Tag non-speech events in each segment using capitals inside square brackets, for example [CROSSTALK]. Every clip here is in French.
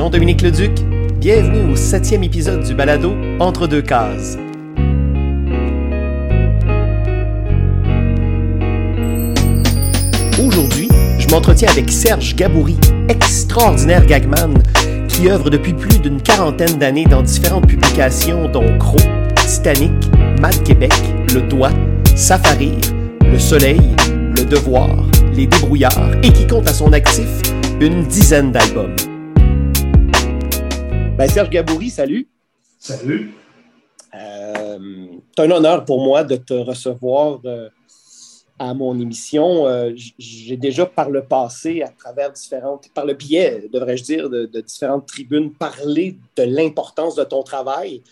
Jean-Dominique Leduc. Bienvenue au septième épisode du balado Entre deux cases. Aujourd'hui, je m'entretiens avec Serge Gaboury, extraordinaire gagman qui œuvre depuis plus d'une quarantaine d'années dans différentes publications dont Cro, Titanic, Mad Québec, Le Doigt, Safari, Le Soleil, Le Devoir, Les Débrouillards et qui compte à son actif une dizaine d'albums. Ben, Serge Gaboury, salut. Salut. Euh, c'est un honneur pour moi de te recevoir euh, à mon émission. Euh, j'ai déjà par le passé, à travers différentes, par le biais, devrais-je dire, de, de différentes tribunes, parlé de l'importance de ton travail.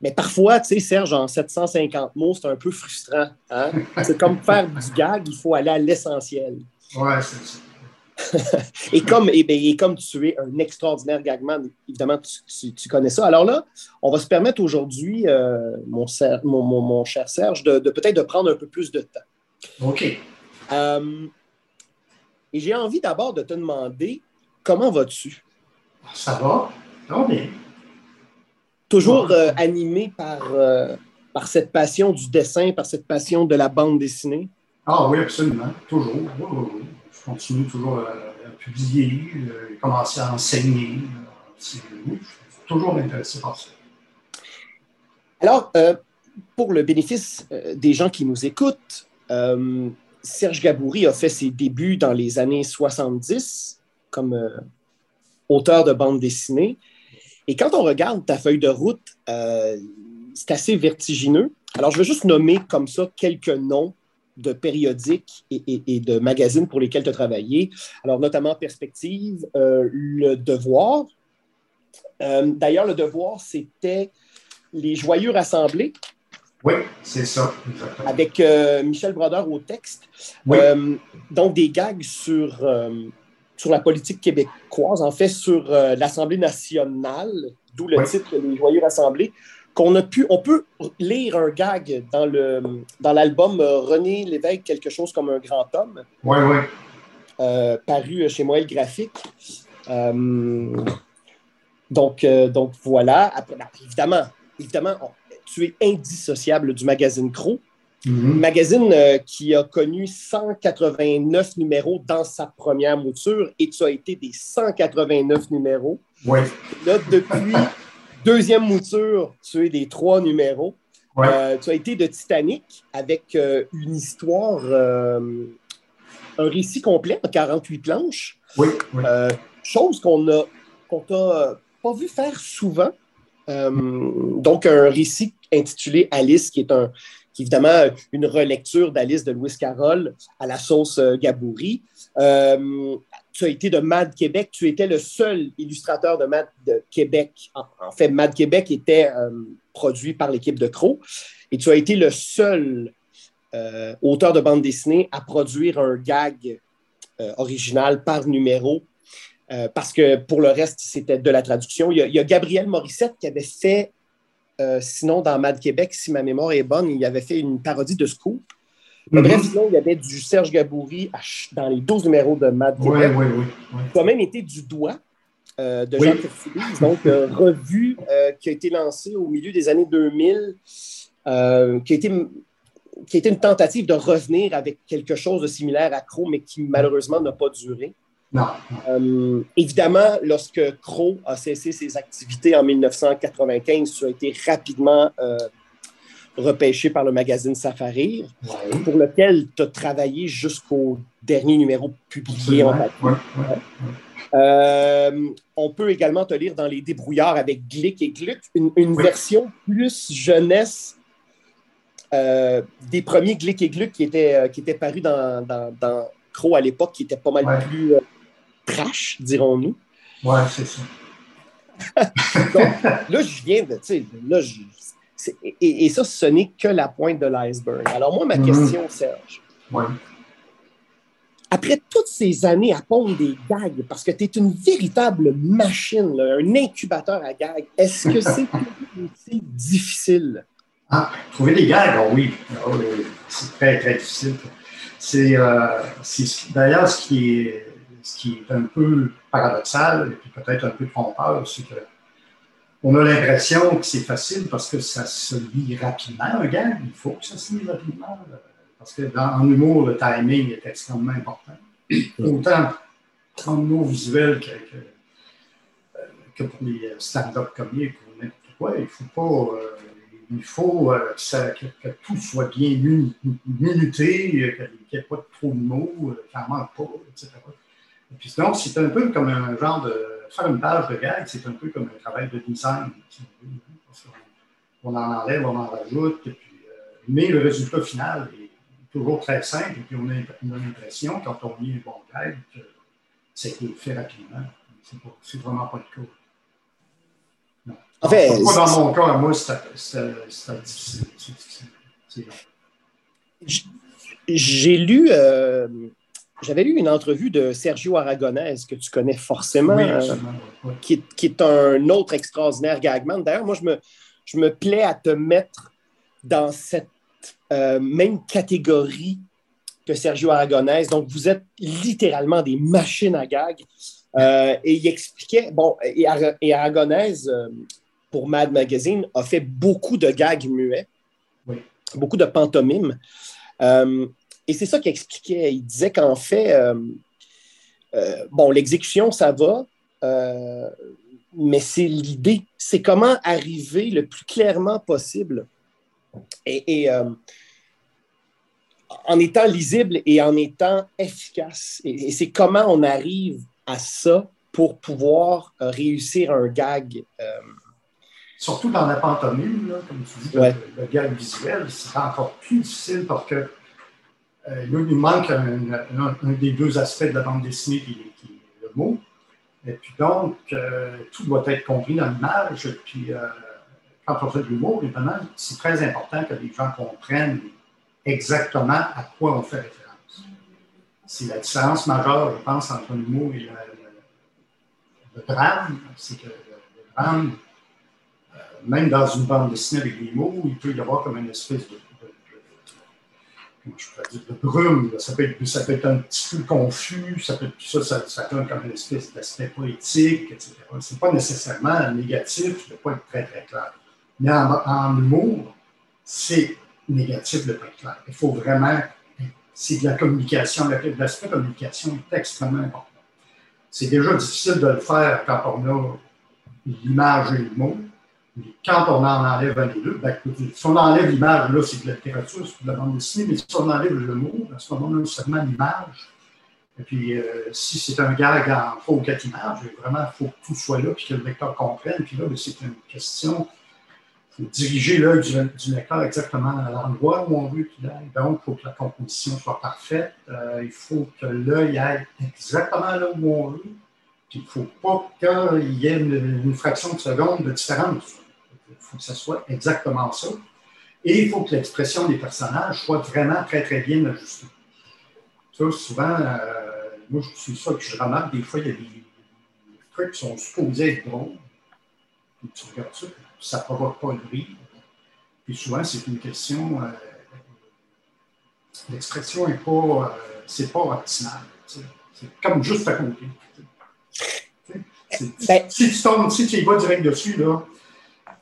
Mais parfois, tu sais, Serge, en 750 mots, c'est un peu frustrant. Hein? [LAUGHS] C'est comme faire du gag, il faut aller à l'essentiel. Ouais, c'est ça. [LAUGHS] et, comme, et, et, comme tu es un extraordinaire gagman, évidemment, tu, tu, tu, connais ça. Alors là, on va se permettre aujourd'hui, euh, mon, mon, mon, mon, cher Serge, de, de peut-être de prendre un peu plus de temps. OK. Euh, et j'ai envie d'abord de te demander comment vas-tu? Ça va? Va bien. Toujours euh, animé par, par cette passion du dessin, par cette passion de la bande dessinée? Ah oui, absolument. Toujours. Oui, oui, oui. Continue toujours à, à publier, à commencer à enseigner. C'est, oui, je suis toujours intéressé par ça. Alors, euh, pour le bénéfice euh, des gens qui nous écoutent, euh, Serge Gaboury a fait ses débuts dans les années 70 comme euh, auteur de bande dessinée. Et quand on regarde ta feuille de route, euh, c'est assez vertigineux. Alors, je vais juste nommer comme ça quelques noms de périodiques et, et, et de magazines pour lesquels tu as travaillé. Alors, notamment Perspective, euh, Le Devoir. Euh, D'ailleurs, Le Devoir, c'était Les Joyeux Rassemblés. Oui, c'est ça. Exactement. Avec euh, Michel Brodeur au texte. Oui. Donc, des gags sur, sur la politique québécoise, en fait, sur l'Assemblée nationale, d'où le Oui. titre Les Joyeux Rassemblés, qu'on a pu, on peut lire un gag dans le dans l'album euh, René Lévesque, quelque chose comme un grand homme, Oui, oui. euh, paru chez Moël Graphique. Euh, donc, euh, donc voilà. Après, ben, évidemment, évidemment, on- tu es indissociable du magazine Crow. Mhm. Magazine qui a connu 189 numéros dans sa première mouture et tu as été des 189 numéros. Oui, Là, depuis deuxième mouture, tu es des trois numéros. Euh, tu as été de Titanic avec euh, une histoire, euh, un récit complet en 48 planches, oui, oui. chose qu'on a qu'on t'a pas vu faire souvent. Donc, un récit intitulé Alice, qui est un, qui est évidemment une relecture d'Alice de Louis Carroll à la sauce Gaboury. Euh, tu as été de Mad Québec, tu étais le seul illustrateur de Mad Québec. En, fait, Mad Québec était euh, produit par l'équipe de Crow et tu as été le seul euh, auteur de bande dessinée à produire un gag euh, original par numéro parce que pour le reste, c'était de la traduction. Il y a, Gabriel Morissette qui avait fait, sinon dans Mad Québec, si ma mémoire est bonne, il avait fait une parodie de Scoop. Mais Mhm. bref, sinon, il y avait du Serge Gaboury dans les 12 numéros de Mad Oui, oui, oui. oui. Tu as même été du doigt euh, de Oui. Jean donc euh, [LAUGHS] revue euh, qui a été lancée au milieu des années 2000, euh, qui, a été, qui a été une tentative de revenir avec quelque chose de similaire à Crow, mais qui malheureusement n'a pas duré. Non, évidemment, lorsque Crow a cessé ses activités en 1995, tu as été rapidement repêché par le magazine Safari, pour lequel tu as travaillé jusqu'au dernier numéro publié en papier. Euh, on peut également te lire dans Les Débrouillards avec Glick et Gluck, une, une Oui. version plus jeunesse euh, des premiers Glick et Gluck qui étaient, euh, qui étaient parus dans, dans, dans Crow à l'époque, qui était pas mal Ouais. plus trash, dirons-nous. Oui, c'est ça. [LAUGHS] Donc, là, je viens de. Là, je- et, et ça, ce n'est que la pointe de l'iceberg. Alors, moi, ma Mhm. question, Serge, Oui. après toutes ces années à pondre des gags, parce que tu es une véritable machine, là, un incubateur à gags, est-ce que c'est [LAUGHS] aussi difficile? Ah, trouver des gags, oh oui. Ah oui, c'est très, très difficile. C'est, euh, d'ailleurs ce qui est, ce qui est un peu paradoxal et peut-être un peu trompeur, c'est que on a l'impression que c'est facile parce que ça se lit rapidement, un gag. Il faut que ça se lit rapidement. Parce que dans, en humour, le timing est extrêmement important. Autant en humour visuel que, que, pour les stand-up comiques ou n'importe quoi, il faut pas. Euh, il faut euh, que, tout soit bien minuté, qu'il n'y ait pas trop de mots, qu'il n'en manque pas, etc. Et puis donc, c'est un peu comme un genre de. Faire une page de gag, c'est un peu comme un travail de design. on, en enlève, on en rajoute, puis, euh, mais le résultat final est toujours très simple, et puis on a, l'impression, quand on lit un bon gag, que c'est fait rapidement. C'est vraiment pas le cas. Non. En fait, dans mon cas, moi, c'est difficile. J'ai lu. Euh, j'avais lu une entrevue de Sergio Aragonès, que tu connais forcément, euh, qui, est, un autre extraordinaire gagman. D'ailleurs, moi, je me, je me plais à te mettre dans cette euh, même catégorie que Sergio Aragonès. Donc, vous êtes littéralement des machines à gag. Euh, et il expliquait, bon, et, Aragonès, pour Mad Magazine, a fait beaucoup de gags muets, beaucoup de pantomimes. Et c'est ça qu'il expliquait. Il disait qu'en fait, euh, euh, bon, l'exécution, ça va, euh, mais c'est l'idée. C'est comment arriver le plus clairement possible et, en étant lisible et en étant efficace. Et, c'est comment on arrive à ça pour pouvoir réussir un gag. Surtout dans la pantomime, comme tu dis, le, gag visuel, c'est encore plus difficile parce que il manque un, des deux aspects de la bande dessinée qui, est le mot. Et puis donc, euh, tout doit être compris dans l'image. Puis euh, quand on fait de l'humour, évidemment, c'est très important que les gens comprennent exactement à quoi on fait référence. C'est la différence majeure, je pense, entre l'humour et le, drame. C'est que le, drame, même dans une bande dessinée avec des mots, il peut y avoir comme une espèce de je pourrais dire, de brume. Ça peut, être, être un petit peu confus, ça, peut, ça, ça, ça donne comme une espèce d'aspect poétique, etc. Ce n'est pas nécessairement négatif de ne pas être très, très clair. Mais en, humour, c'est négatif de ne pas être clair. Il faut vraiment. C'est de la communication. L'aspect communication est extrêmement important. C'est déjà difficile de le faire quand on a l'image et le quand on en enlève les deux, ben, si on enlève l'image, là, c'est de la littérature, c'est de la bande dessinée, mais si on enlève le mot, à ce moment-là, seulement l'image. Et puis, euh, si c'est un gag en trois ou quatre images, vraiment, il faut que tout soit là, puis que le lecteur comprenne. Puis là, ben, c'est une question, faut diriger l'œil du, lecteur exactement à l'endroit où on veut qu'il aille. Donc, il faut que la composition soit parfaite. Euh, il faut que l'œil aille exactement là où on veut. Puis il ne faut pas qu'il y ait une, une, fraction de seconde de différence. Il faut que ce soit exactement ça. Et il faut que l'expression des personnages soit vraiment très, très bien ajustée. Ça, souvent, euh, moi, je suis ça que je remarque, des fois, il y a des, trucs qui sont supposés être drôles. Puis tu regardes ça, ça ne provoque pas le rire. Puis souvent, c'est une question. Euh, l'expression n'est pas, euh, c'est pas optimal. C'est comme juste à côté. Ben, si tu tombes, si tu y vas direct dessus, là,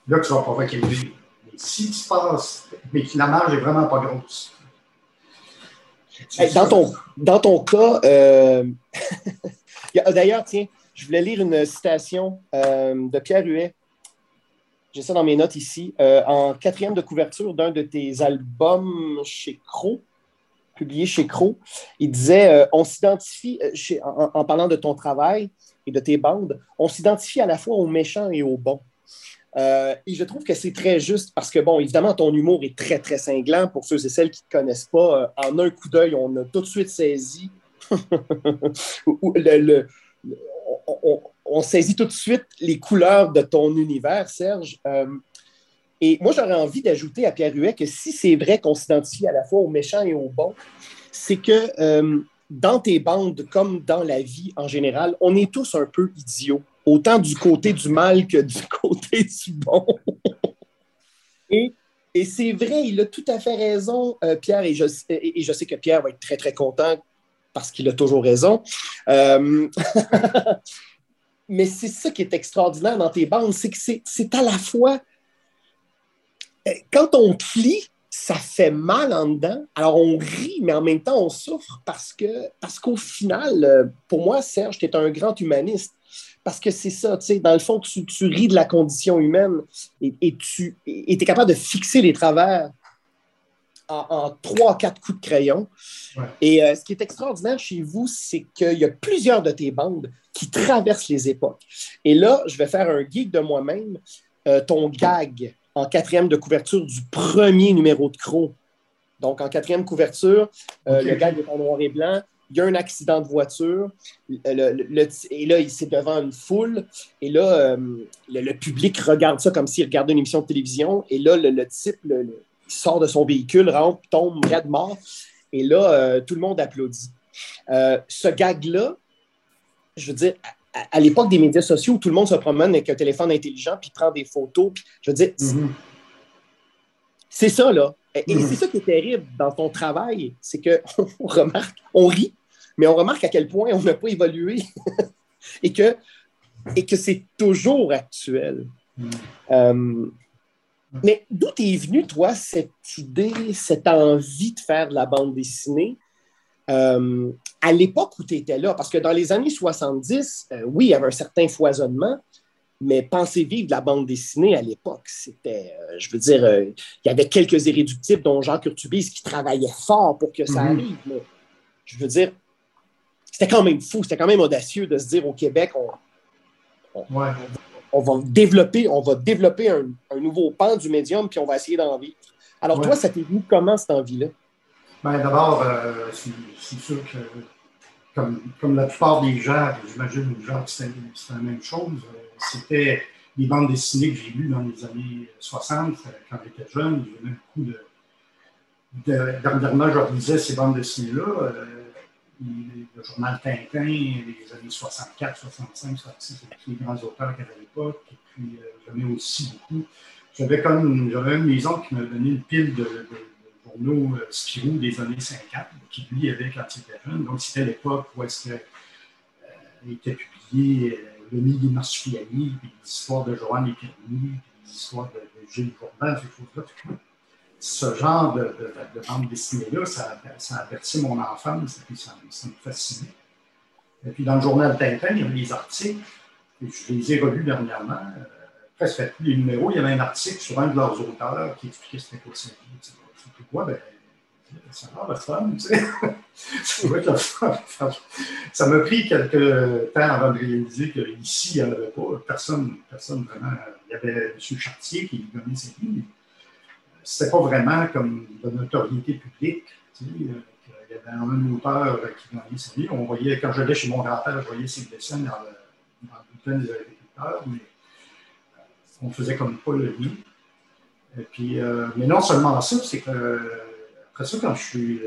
là, tu vas provoquer Mais si tu passes, mais que la marge est vraiment pas grosse. dans, ton, dans ton cas, euh, [LAUGHS] d'ailleurs, tiens, je voulais lire une citation euh, de Pierre Huet. J'ai ça dans mes notes ici. Euh, en quatrième de couverture d'un de tes albums chez Crow, publié chez Crow, il disait On s'identifie, en, en, parlant de ton travail et de tes bandes, on s'identifie à la fois aux méchants et aux bons. Euh, et je trouve que c'est très juste parce que, bon, évidemment, ton humour est très, très cinglant. Pour ceux et celles qui ne connaissent pas, euh, en un coup d'œil, on a tout de suite saisi. [LAUGHS] le, on, saisit tout de suite les couleurs de ton univers, Serge. Euh, et moi, j'aurais envie d'ajouter à Pierre Huet que si c'est vrai qu'on s'identifie à la fois aux méchants et aux bons, c'est que dans tes bandes, comme dans la vie en général, on est tous un peu idiots autant du côté du mal que du [LAUGHS] côté du bon. et, c'est vrai, il a tout à fait raison, euh, Pierre, et je, sais que Pierre va être très, très content parce qu'il a toujours raison. Euh, [LAUGHS] mais c'est ça qui est extraordinaire dans tes bandes, c'est que c'est à la fois. Euh, quand on plie, ça fait mal en dedans. Alors on rit, mais en même temps on souffre parce parce qu'au final, pour moi, Serge, tu es un grand humaniste. Parce que c'est ça, tu sais, dans le fond, tu, ris de la condition humaine et, tu es capable de fixer les travers en, trois, quatre coups de crayon. Et euh, ce qui est extraordinaire chez vous, c'est qu'il y a plusieurs de tes bandes qui traversent les époques. Et là, je vais faire un geek de moi-même. Euh, ton gag en quatrième de couverture du premier numéro de Crow. Donc, en quatrième couverture, euh, le gag est en noir et blanc. Il y a un accident de voiture. et là, il est devant une foule. Et là, le, public regarde ça comme s'il regardait une émission de télévision. Et là, le, type, il sort de son véhicule, rentre, tombe, de mort. Et là, euh, tout le monde applaudit. Euh, ce gag-là, je veux dire, à, l'époque des médias sociaux où tout le monde se promène avec un téléphone intelligent puis prend des photos, puis, je veux dire, mm-hmm. c'est ça, là. Et c'est ça qui est terrible dans ton travail, c'est qu'on [LAUGHS] remarque, on rit, mais on remarque à quel point on n'a pas évolué [LAUGHS] et que, et que c'est toujours actuel. Mm. Euh, mais d'où est venue, toi, cette idée, cette envie de faire de la bande dessinée? Euh, à l'époque où tu étais là? Parce que dans les années 70, euh, oui, il y avait un certain foisonnement, mais penser vivre de la bande dessinée à l'époque, c'était, euh, je veux dire, il y avait quelques irréductibles, dont Jacques Urtubis, qui travaillaient fort pour que ça mhm. arrive. Mais, je veux dire, c'était quand même fou, c'était quand même audacieux de se dire au Québec, on, on va développer, on va développer un, nouveau pan du médium, puis on va essayer d'en vivre. Alors, toi, ça t'est venu comment cette envie-là? Bien, d'abord, euh, c'est sûr que, comme, la plupart des gens, j'imagine les gens, c'était la même chose. Euh, c'était les bandes dessinées que j'ai lues dans les années 60, euh, quand j'étais jeune. J'avais beaucoup de. de dernièrement, je relisais ces bandes dessinées-là le journal Tintin, les années 64, 65, sorti les grands auteurs qu'il y avait à l'époque. Et puis, euh, ai aussi beaucoup. J'avais comme, j'avais une maison qui m'a donné une pile de, journaux euh, Spirou des années 50, qui lui avait quand il était jeune. Donc, c'était l'époque où est-ce que, euh, était publié des Marsupiali, puis l'histoire de Joanne et puis l'histoire de, de Gilles choses-là ce genre de, bande dessinée-là, ça, ça, a bercé mon enfance et puis ça, me fascinait. Et puis dans le journal Tintin, il y avait des articles, et je les ai relus dernièrement. Euh, presque tous les numéros, il y avait un article sur un de leurs auteurs qui expliquait quoi sa vie. C'était quoi? Ben, fun, tu sais. ça doit être fun. Ça m'a pris quelques temps avant de réaliser qu'ici, il n'y en avait pas. Personne, personne vraiment. Il y avait M. Chartier qui donnait ses livres c'était pas vraiment comme de notoriété publique. Euh, il y avait un auteur qui gagnait sa vie. On voyait, quand j'allais chez mon grand-père, je voyais ses dessins dans le, dans bulletin des agriculteurs, mais euh, on faisait comme pas le lien. Et puis, euh, mais non seulement ça, c'est que après ça, quand je suis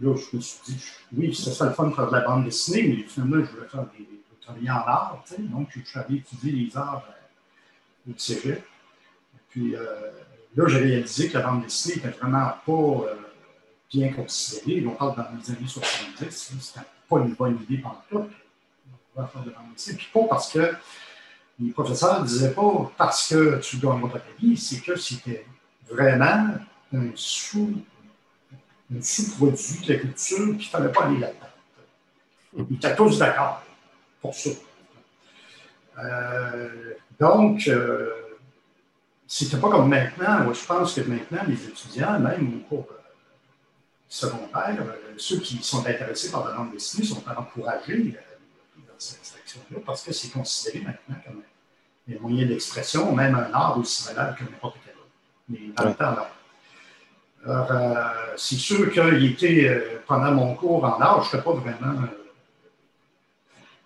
là, je me suis dit, oui, c'est ça le fun de faire de la bande dessinée, mais finalement, je voulais faire des, travailler en art. Tu sais, donc, je suis allé étudier les arts au cégep. Puis, Là, j'ai réalisé que la bande dessinée n'était vraiment pas euh, bien considérée. On parle dans les années 70, c'était pas une bonne idée pendant tout. On faire de bande dessinée. Puis pas parce que les professeurs ne disaient pas parce que tu gagnes votre vie, c'est que c'était vraiment un sous un sous-produit de la culture qu'il ne fallait pas aller là-dedans. Ils étaient tous d'accord pour ça. Euh, donc, euh, c'était pas comme maintenant. je pense que maintenant, les étudiants, même au cours euh, secondaire, euh, ceux qui sont intéressés par la langue dessinée sont encouragés dans cette action-là parce que c'est considéré maintenant comme un moyen d'expression, même un art aussi valable que n'importe quel autre. Mais dans le temps. Alors, c'est sûr qu'il était, pendant mon cours en art, je n'étais pas vraiment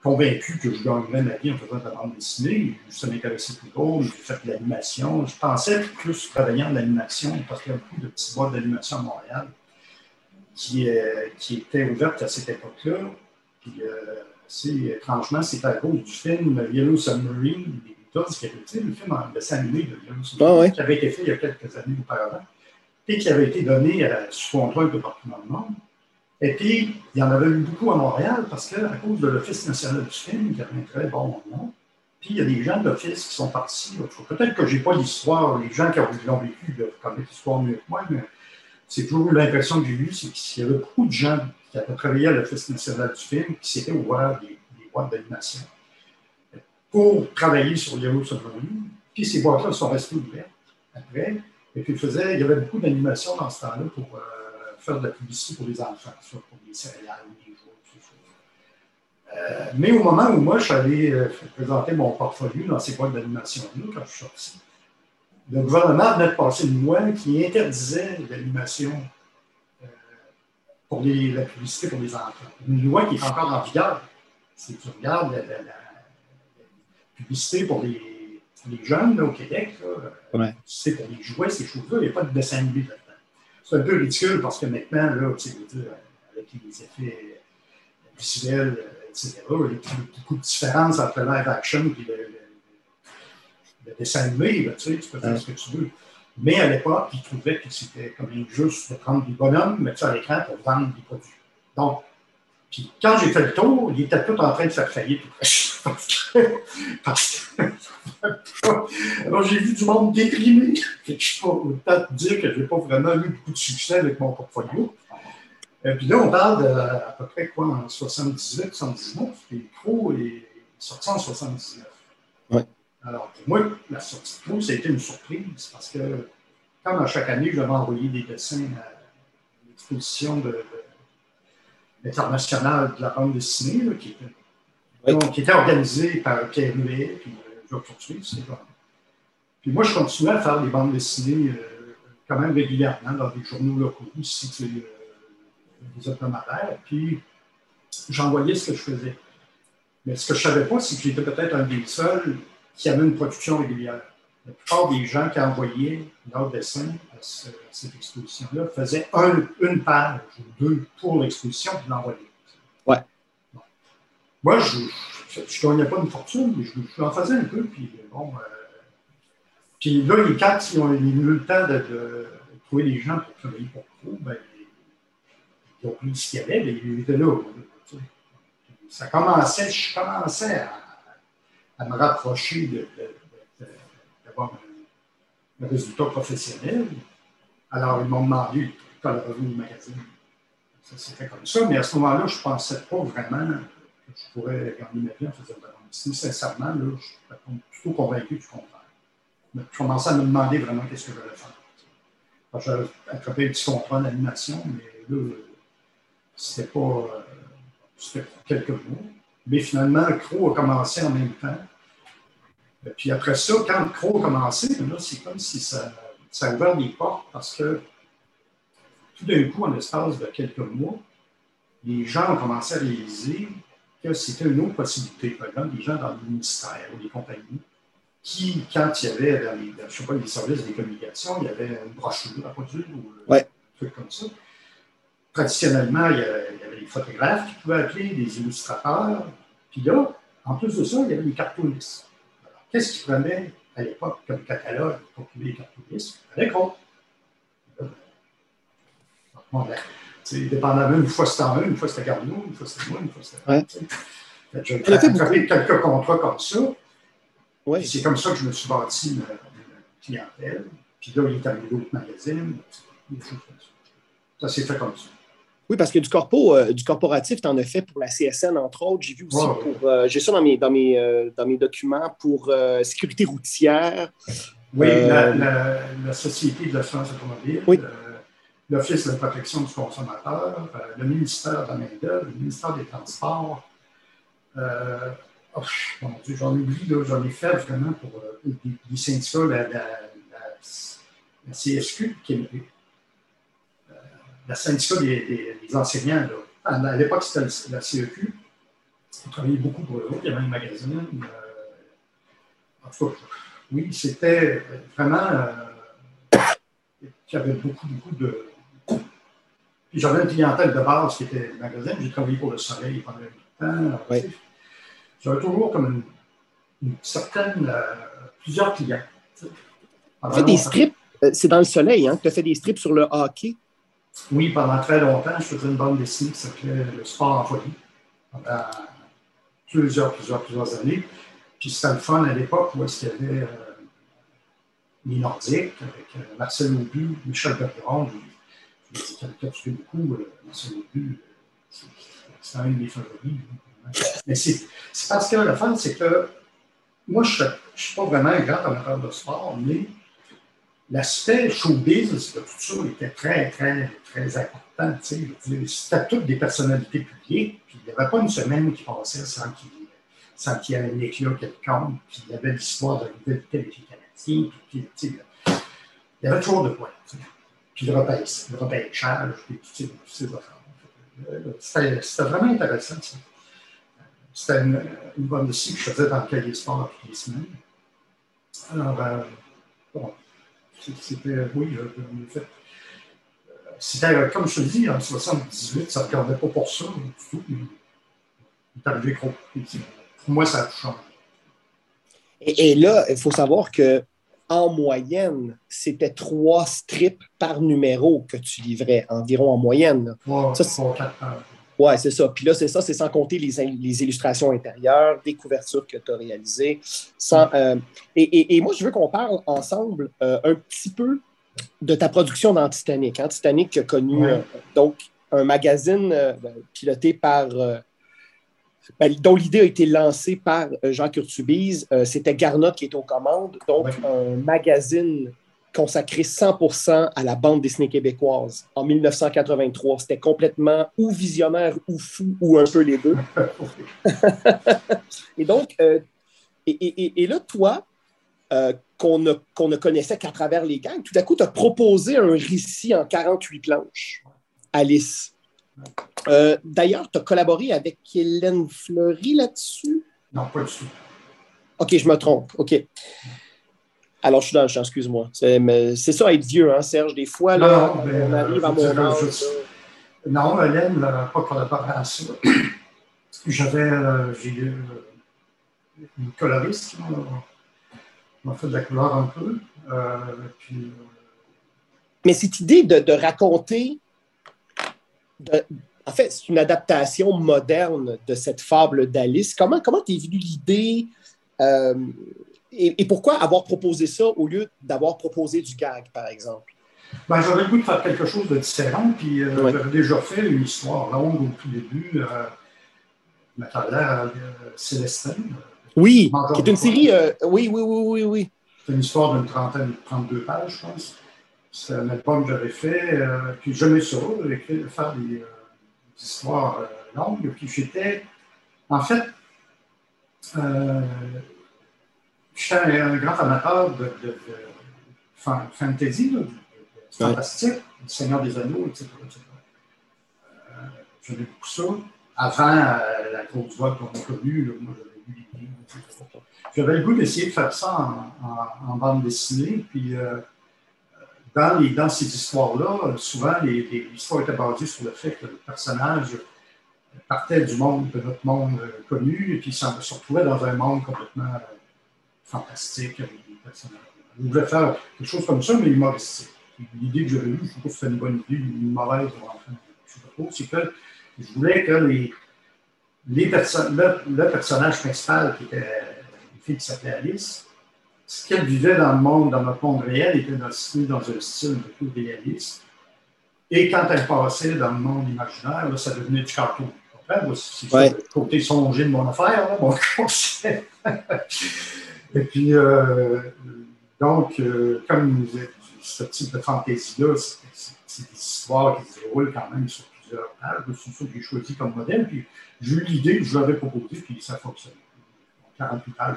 convaincu que je gagnerais ma vie en faisant de la bande dessinée. Ça m'intéressait plus gros, j'ai fait de l'animation. Je pensais plus travailler en animation parce qu'il y a beaucoup de petits boîtes d'animation à Montréal qui, euh, qui étaient ouvertes à cette époque-là. Puis, euh, franchement, c'est à cause du film Yellow Submarine des Beatles, qui avait été le film en dessin animé de Yellow Submarine, ah qui avait été fait il y a quelques années auparavant, et qui avait été donné sous contrat un peu partout dans le monde. Et puis, il y en avait eu beaucoup à Montréal parce qu'à cause de l'Office national du film, qui avait un très bon nom, puis il y a des gens de l'Office qui sont partis. Peut-être que je n'ai pas l'histoire, les gens qui l'ont vécu de connaître l'histoire mieux que moi, mais c'est toujours l'impression que j'ai eue, c'est qu'il y avait beaucoup de gens qui avaient travaillé à l'Office national du film qui s'étaient ouverts des, boîtes d'animation pour travailler sur les Heroes. Puis ces boîtes-là sont restées ouvertes après. Et puis, il, faisait, il y avait beaucoup d'animation dans ce temps-là pour euh, faire de la publicité pour les enfants, soit pour les céréales ou des jouets, tout ça. Euh, mais au moment où moi, je suis allé euh, présenter mon portfolio dans ces boîtes d'animation-là, quand je suis sorti, le gouvernement venait de passer une loi qui interdisait l'animation pour la publicité pour les enfants. Une loi qui est encore en vigueur. Si tu regardes la, la publicité pour les les jeunes au Québec, c'est pour les jouets, ces choses-là, il n'y a pas de dessin animé là-dedans. C'est un peu ridicule parce que maintenant, là, avec les effets visuels, etc., il y a beaucoup de différences entre le live action et le, dessin animé. tu, sais, tu peux faire ce que tu veux. Mais à l'époque, ils trouvaient que c'était comme juste de prendre des bonhommes, mettre ça à l'écran pour vendre des produits. Donc, puis quand j'ai fait le tour, il était tout en train de faire faillite. [LAUGHS] Parce que, [LAUGHS] alors j'ai vu du monde déprimé. Je ne peux pas dire que je n'ai pas vraiment eu beaucoup de succès avec mon portfolio. Et euh, puis là, on parle de, à peu près quoi, en 78, 79, puis Crow est sorti en 79. Ouais. Alors, pour moi, la sortie de Crow, ça a été une surprise parce que, comme à chaque année, je vais envoyer des dessins à l'exposition de internationale de la bande dessinée, qui, était, qui, était, organisée par Pierre Huet puis euh, Georges Puis moi, je continuais à faire des bandes dessinées euh, quand même régulièrement dans des journaux locaux, ici, euh, des hebdomadaires, puis j'envoyais ce que je faisais. Mais ce que je ne savais pas, c'est que j'étais peut-être un des seuls qui avait une production régulière. La plupart des gens qui envoyaient leurs dessins cette exposition-là faisaient une page ou deux pour l'exposition puis l'envoyaient. Ouais. Moi, je ne gagnais pas une fortune, mais je, je en faisais un peu. Puis bon, euh, puis là, quand ils ont, eu le temps de, trouver des gens pour travailler pour eux, ben, ils ont pris ce qu'il y avait, mais ils étaient là. Ça commençait, je commençais à, à me rapprocher de avoir un, résultat professionnel. Alors, ils m'ont demandé quand le revenu du magazine. Ça s'est fait comme ça, mais à ce moment-là, je ne pensais pas vraiment que je pourrais gagner ma vie en faisant de la bande Sincèrement, là, je suis plutôt convaincu du contraire. Je commençais à me demander vraiment qu'est-ce que je voulais faire. J'avais attrapé un petit contrat d'animation, mais là, c'était pas. Euh, c'était quelques mois. Mais finalement, le CRO a commencé en même temps. Puis après ça, quand Crow a commencé, c'est comme si ça, ça, a ouvert des portes parce que tout d'un coup, en l'espace de quelques mois, les gens ont commencé à réaliser que c'était une autre possibilité. Par exemple, des gens dans le ministère ou des compagnies qui, quand il y avait dans les, je sais pas, les services des communications, il y avait une brochure à produire ou un truc comme ça. Traditionnellement, il y, avait, des photographes qui pouvaient appeler, des illustrateurs. Puis là, en plus de ça, il y avait des cartoonistes. Qu'est-ce qu'ils prenaient à l'époque comme catalogue pour trouver les cartouchistes? Avec gros. Bon, ben, dépendamment, une fois c'était un, une fois c'était Garneau, une fois c'était moi, une fois c'était. Ouais. J'ai fait quelques contrats comme ça. Ouais. C'est comme ça que je me suis bâti ma, clientèle. Puis là, il est arrivé d'autres magazines. Ça s'est fait comme ça. Oui, parce que du, corpo, euh, du corporatif, tu en as fait pour la CSN, entre autres. J'ai vu aussi pour. Euh, j'ai ça dans mes, dans mes, euh, dans mes documents pour sécurité routière. Oui, la, Société de l'assurance automobile, oui. l'Office de la protection du consommateur, le ministère de la Main-d'œuvre, le ministère des Transports. Oh, mon Dieu, j'en oublie, j'en ai fait vraiment pour des, syndicats, la, la, la, CSQ, qui est la syndicat des, enseignants, à, l'époque, c'était la CEQ. On travaillait beaucoup pour eux. Il y avait un magazine. Euh, en tout cas, oui, c'était vraiment. Euh, il y avait beaucoup, beaucoup de. J'avais une clientèle de base qui était le magazine. J'ai travaillé pour le Soleil pendant un temps. Oui. J'avais toujours comme une, certaine. Euh, plusieurs clients. Tu fais des strips. C'est dans le Soleil hein, que tu as fait des strips sur le hockey. Oui, pendant très longtemps, je faisais une bande dessinée qui s'appelait Le sport en folie, pendant plusieurs, plusieurs, plusieurs années. Puis c'était le fun à l'époque où est-ce qu'il y avait euh, les Nordiques avec euh, Marcel Aubu, Michel Bergeron. Je, je, caricaturé beaucoup. Euh, Marcel Aubu, c'est un de mes favoris. Mais c'est parce que le fun, c'est que moi, je ne suis pas vraiment un grand amateur de sport, mais l'aspect showbiz de tout ça était très, très, très important. C'était toutes des personnalités publiques, puis il n'y avait pas une semaine qui passait sans qu'il y ait un éclat quelconque, puis il y avait l'histoire de tel et canadien, puis, il y avait toujours de quoi. Puis le repêchage, puis toutes. C'était vraiment intéressant, ça. C'était une, bonne aussi que je faisais dans le cahier sport toutes les semaines. Alors, euh, bon, c'était, oui, en effet. C'était, euh, comme je te dis, en 78, ça ne regardait pas pour ça du tout. Il est arrivé gros. Pour moi, ça a changé. Et, et là, il faut savoir que en moyenne, c'était trois strips par numéro que tu livrais, environ en moyenne. Trois, ça, trois, quatre oui, c'est ça. Puis là, c'est ça, c'est sans compter les, les, illustrations intérieures, des couvertures que tu as réalisées. Sans, euh, et, et, et, moi, je veux qu'on parle ensemble euh, un petit peu de ta production dans Titanic. Hein? Titanic qui a connu euh, donc un magazine ben, piloté par. Ben, dont l'idée a été lancée par Jean Curtubise. C'était Garnot qui est aux commandes. Donc, un magazine consacré 100% à la bande dessinée québécoise en 1983. C'était complètement ou visionnaire ou fou ou un peu les deux. [LAUGHS] et donc, euh, et, là, toi, euh, qu'on ne, ne, connaissait qu'à travers les gangs, tout à coup, tu as proposé un récit en 48 planches, Alice. Euh, d'ailleurs, tu as collaboré avec Hélène Fleury là-dessus? Non, pas du tout. OK, je me trompe. OK. Alors, je suis dans le champ, excuse-moi. C'est ça, être vieux, hein, Serge. Des fois, là, non, on arrive à mon âge. Non, Hélène n'a pas collaboré à ça. [CLEARS THROAT] J'avais euh, j'ai euh, une coloriste qui m'a fait de la couleur un peu. Euh, puis, Mais cette idée de, de raconter, de, en fait, c'est une adaptation moderne de cette fable d'Alice. Comment comment t'es venu l'idée? Et, pourquoi avoir proposé ça au lieu d'avoir proposé du gag, par exemple? Ben, j'avais le goût de faire quelque chose de différent, puis euh, j'avais déjà fait une histoire longue au tout début, euh, ma carrière euh, Célestine. Oui, qui est une série. oui, oui, oui, oui, oui. C'est une histoire d'une trentaine, de 32 pages, je pense. C'est un album que j'avais fait, puis j'aimais ça, faire des, des histoires longues, puis j'étais. En fait, je suis un, grand amateur de, de, fantasy, de, fantastique, du Seigneur des Anneaux, etc. Euh, j'aimais beaucoup ça. Avant euh, la grosse voix qu'on a connue, moi j'avais lu les livres, etc. J'avais le goût d'essayer de faire ça en, bande dessinée. Puis euh, dans, les, dans ces histoires-là, souvent les, les, histoires étaient basées sur le fait que le personnage partait du monde, de notre monde connu, et puis se retrouvait dans un monde complètement fantastique avec des personnages. Je voulais faire quelque chose comme ça, mais humoristique. L'idée que j'avais eue, je ne sais pas si c'était une bonne idée, une mauvaise, enfin, je c'est que je voulais que les, les le, le, personnage principal, qui était une fille qui s'appelait Alice, ce qu'elle vivait dans le monde, dans notre monde réel, était dans, dans un style peu réaliste. Et quand elle passait dans le monde imaginaire, là, ça devenait du cartoon. C'est ouais. le côté songé de mon affaire, là, mon [LAUGHS] concept. Et puis, euh, donc, euh, comme ce type de fantaisie-là, c'est des histoires qui se déroulent quand même sur plusieurs pages. C'est ça que j'ai choisi comme modèle. Puis, j'ai eu l'idée, je l'avais proposé, puis ça fonctionne. 48 pages,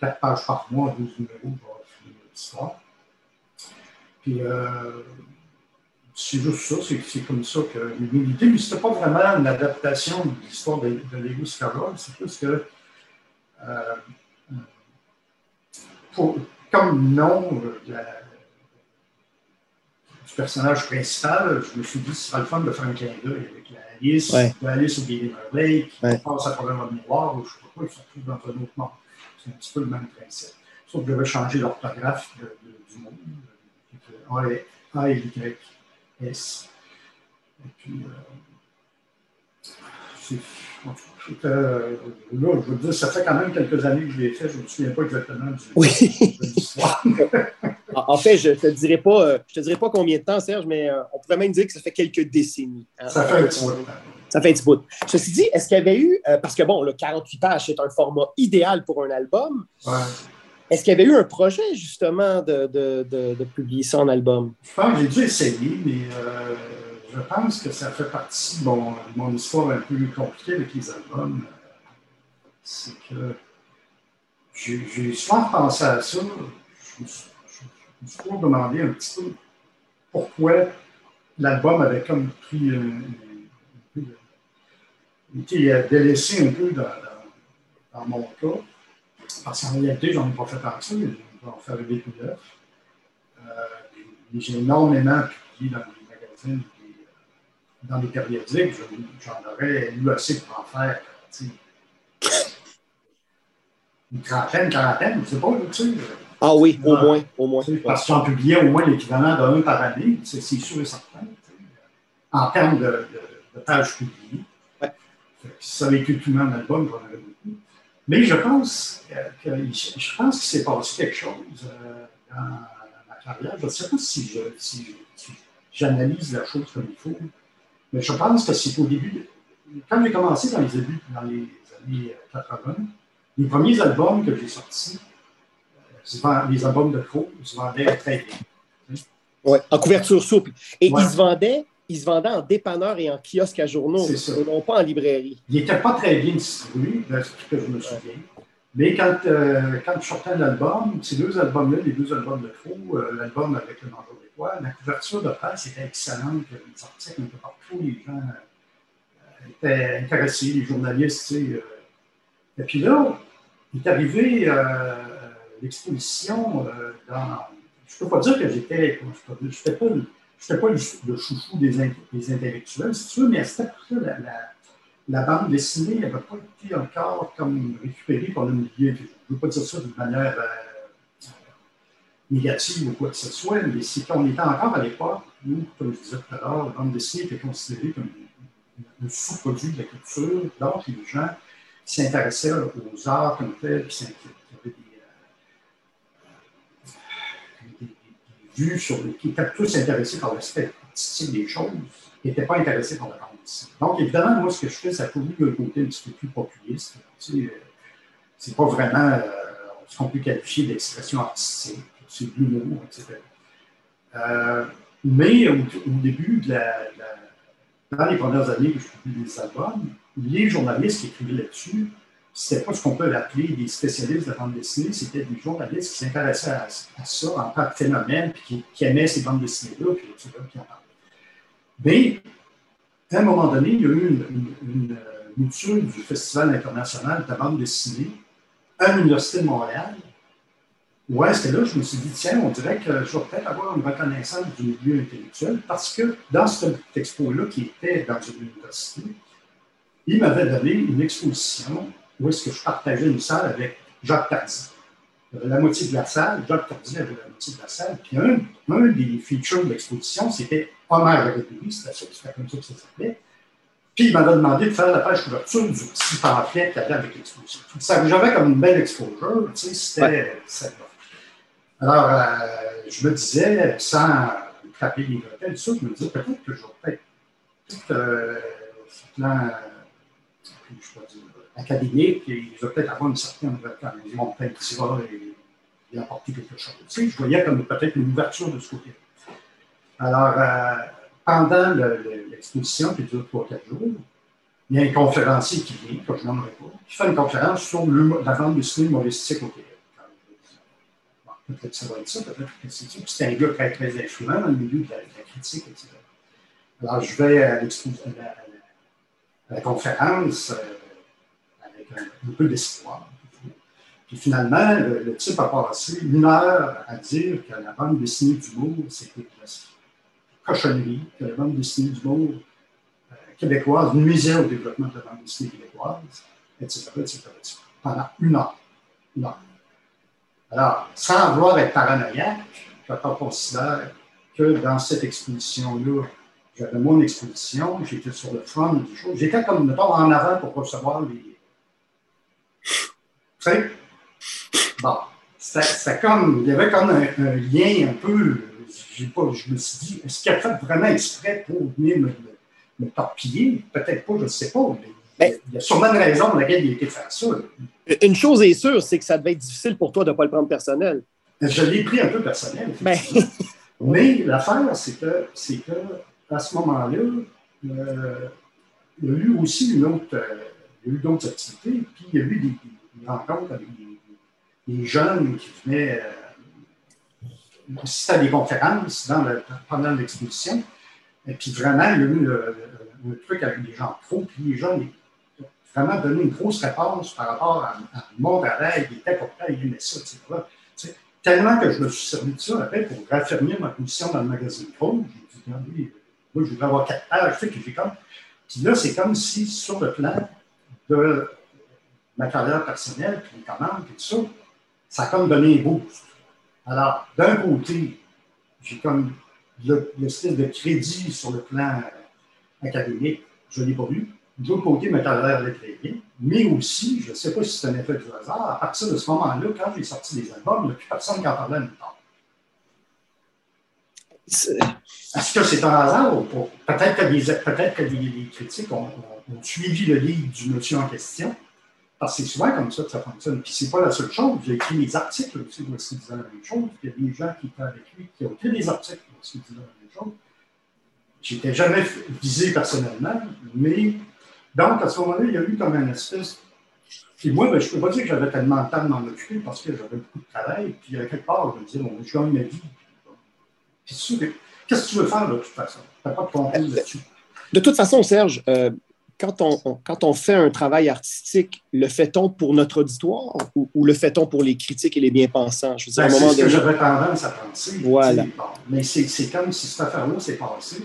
4 pages, par mois, 12 numéros pour finir l'histoire. Puis, euh, c'est juste ça, c'est comme ça que j'ai eu l'idée, mais c'était pas vraiment une adaptation de l'histoire de, de Lewis Carroll, c'est plus que comme nom euh, du personnage principal, je me suis dit que ce serait le fun de faire un clin d'œil avec la Alice, ouais. Alice au Guy Merveille, qui ouais. passe à travers le miroir, ou je ne sais pas quoi, il se retrouve dans un autre monde. C'est un petit peu le même principe. Sauf que je vais changer l'orthographe du monde. A-Y-S. Et puis, euh, là, je veux dire, ça fait quand même quelques années que je l'ai fait, je ne me souviens pas exactement du, oui. de [LAUGHS] en fait, je ne te, dirai pas, euh, je te dirai pas combien de temps, Serge, mais euh, on pourrait même dire que ça fait quelques décennies. Hein. ça fait un petit bout. Ça fait un petit bout. Ceci dit, est-ce qu'il y avait eu, parce que bon, le 48 pages, c'est un format idéal pour un album. Ouais. Est-ce qu'il y avait eu un projet, justement, de, de, de, publier ça en album? Je pense que j'ai dû essayer, mais je pense que ça fait partie de mon, histoire un peu compliquée avec les albums. C'est que j'ai souvent pensé à ça. Je me suis, toujours demandé un petit peu pourquoi l'album avait comme pris un, peu, été délaissé un peu dans, mon cas. Parce qu'en réalité, j'en ai pas fait partie, je vais en faire des coups neuf. Euh, j'ai énormément publié dans les magazines dans les périodiques, j'en aurais lu assez pour en faire une trentaine, quarantaine, je ne sais pas, tu sais. Ah oui, au moins, au moins. Parce qu'on publiait au moins l'équivalent d'un par année, c'est sûr et certain, en termes de, de, pages publiées. Ouais. Ça avait été tout le même album, j'en aurais beaucoup. Mais je pense que je pense qu'il s'est passé quelque chose euh, dans ma carrière. Je ne sais pas si j'analyse si la chose comme il faut. Mais je pense que c'est au début, quand j'ai commencé dans les débuts, dans les années 80, les premiers albums que j'ai sortis, euh, les albums de Crow, ils se vendaient très bien. Oui, en couverture souple. Et ils se vendaient ils se vendaient en dépanneur et en kiosque à journaux, et non pas en librairie. Ils n'étaient pas très bien distribués, de ce que je me souviens. Mais quand, euh, je sortais l'album, ces deux albums-là, les deux albums de Crow, euh, l'album avec le manteau la couverture de presse était excellente. Les articles un peu partout, les gens euh, étaient intéressés, les journalistes. Euh. Et puis là, est arrivé euh, l'exposition dans. Je ne peux pas dire que j'étais. Je n'étais pas, pas le, chouchou des, intellectuels, si tu veux, mais c'était la, la, la, bande dessinée n'avait pas été encore récupérée par le milieu. Je ne veux pas dire ça d'une manière négative ou quoi que ce soit, mais c'est qu'on était encore à l'époque où, comme je disais tout à l'heure, la bande dessinée était considérée comme un sous-produit de la culture. Donc, les gens qui s'intéressaient aux arts comme tel, qui, avaient des, vues sur qui étaient tous intéressés par l'aspect artistique des choses, n'étaient pas intéressés par la bande. Donc, évidemment, moi, ce que je fais, ça eu un côté un petit peu plus populiste. Tu sais, c'est pas vraiment euh, ce qu'on peut qualifier d'expression artistique c'est de l'humour, etc. Euh, mais au, début de la, dans les premières années que je publie des albums, les journalistes qui écrivaient là-dessus, c'était pas ce qu'on peut appeler des spécialistes de la bande dessinée, c'était des journalistes qui s'intéressaient à, ça en tant que phénomène, puis qui, aimaient ces bandes dessinées-là, puis qui en parlaient. Mais, à un moment donné, il y a eu une, une, mouture du Festival international de la bande dessinée à l'Université de Montréal, Ouais, c'était là je me suis dit, tiens, on dirait que je vais peut-être avoir une reconnaissance du milieu intellectuel parce que dans cette expo-là, qui était dans une université, il m'avait donné une exposition où est-ce que je partageais une salle avec Jacques Tardy. La moitié de la salle, Jacques Tardy avait la moitié de la salle. Puis un, un des features de l'exposition, c'était Homer République, c'était comme ça que ça s'appelait. Puis il m'avait demandé de faire la page couverture du petit pamphlet qu'il y avait avec l'exposition. J'avais comme une belle exposure, tu sais, c'était alors, euh, je me disais, sans taper les hôtels, ça, je me disais peut-être que je vais peut-être, euh, plan, je dire, académique, et je vais peut-être avoir une certaine vont peut-être et, et apporter quelque chose. Je voyais comme peut-être une ouverture de ce côté. Alors, euh, pendant l'exposition qui dure 3-4 jours, il y a un conférencier qui vient, que je n'aimerais pas, qui fait une conférence sur la vente dessinée humoristique au Québec. Peut-être que ça va être ça, peut-être que c'est ça. c'est un gars très, très influent dans le milieu de la, critique, etc. Alors, je vais à, la, la conférence euh, un, peu d'espoir. Puis finalement, le, type a passé une heure à dire que la bande dessinée du monde, c'était la cochonnerie, que la bande dessinée monde euh, québécoise nuisait au développement de la bande dessinée québécoise, etc., etc., etc. pendant une heure. Une heure. Alors, sans vouloir être paranoïaque, je considère que dans cette exposition-là, j'avais mon exposition, j'étais sur le front du show. J'étais comme, mettons, en avant pour recevoir les. Tu sais? Bon. C'était comme, il y avait comme un, lien un peu. Pas, je me suis dit, est-ce qu'il a fait vraiment exprès pour venir me, me, torpiller? Peut-être pas, je ne sais pas. Mais ben, il y a sûrement une raison pour laquelle il a été fait ça. Une chose est sûre, c'est que ça devait être difficile pour toi de ne pas le prendre personnel. Je l'ai pris un peu personnel. Ben. [LAUGHS] Mais l'affaire, c'est que, c'est que à ce moment-là, euh, il y a eu aussi une autre, euh, il y a eu d'autres activités, puis il y a eu des, rencontres avec des, jeunes qui venaient euh, assister à des conférences pendant l'exposition. Et puis vraiment, il y a eu un truc avec des gens trop, puis les jeunes ont vraiment donné une grosse réponse par rapport à, mon travail, ils étaient contents, ils aimaient ça, etc. tellement que je me suis servi de ça après pour raffermir ma position dans le magazine Pro. J'ai dit, regardez, moi, je voudrais avoir quatre pages, sais, que j'ai comme. Puis là, c'est comme si, sur le plan de ma carrière personnelle, puis les commandes, puis tout ça, ça a comme donné un boost. Alors, d'un côté, j'ai comme le, style de crédit sur le plan académique, je ne l'ai pas vu. De l'autre côté, ma carrière bien. Mais aussi, je ne sais pas si c'est un effet du hasard, à partir de ce moment-là, quand j'ai sorti des albums, il n'y a plus personne qui en parlait nulle part. Est-ce que c'est un hasard ou pas? Peut-être que, des, peut-être que les, critiques ont, suivi le livre du monsieur en question. Parce que c'est souvent comme ça que ça fonctionne. Puis c'est pas la seule chose. J'ai écrit des articles aussi où il disait la même chose. Il y a des gens qui étaient avec lui qui ont écrit des articles où il disait la même chose. J'étais jamais visé personnellement, mais donc à ce moment-là, il y a eu comme un espèce. Puis moi, ben, je ne peux pas dire que j'avais tellement de temps de m'en occuper parce que j'avais beaucoup de travail. Puis à quelque part, je me disais, bon, je gagne ma vie. Qu'est-ce que tu veux faire de toute façon? Tu n'as pas de là-dessus. De toute façon, Serge, euh, quand, on, quand on fait un travail artistique, le fait-on pour notre auditoire ou, le fait-on pour les critiques et les bien-pensants? Je veux dire, ben, c'est ce que j'avais tendance à penser. Voilà. mais c'est comme si cette affaire-là s'est passée,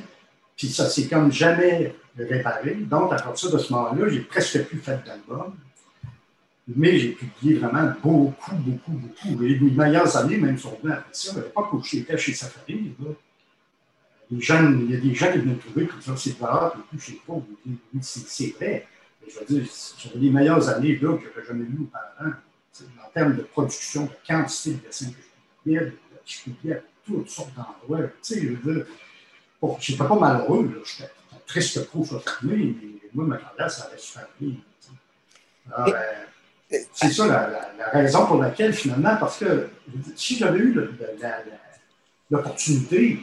puis ça s'est comme jamais réparé. Donc, à partir de ce moment-là, j'ai presque plus fait d'album. Mais j'ai publié vraiment beaucoup, beaucoup, beaucoup. Et mes meilleures années, même sur ça, à l'époque où j'étais chez Safari, là, les il y a des gens qui venaient me trouver pour dire c'est pas et puis je sais pas, c'est vrai. Mais je veux dire, j'avais les meilleures années là que j'avais jamais eues auparavant. En termes de production, de quantité de dessins que je publiais, je publiais à toutes sortes d'endroits. Tu sais, je veux dire, j'étais pas malheureux, là, j'étais triste trop fermé, mais moi, ma carrière, ça allait se fermer. Alors, c'est ça la, raison pour laquelle, finalement, parce que si j'avais eu l'opportunité,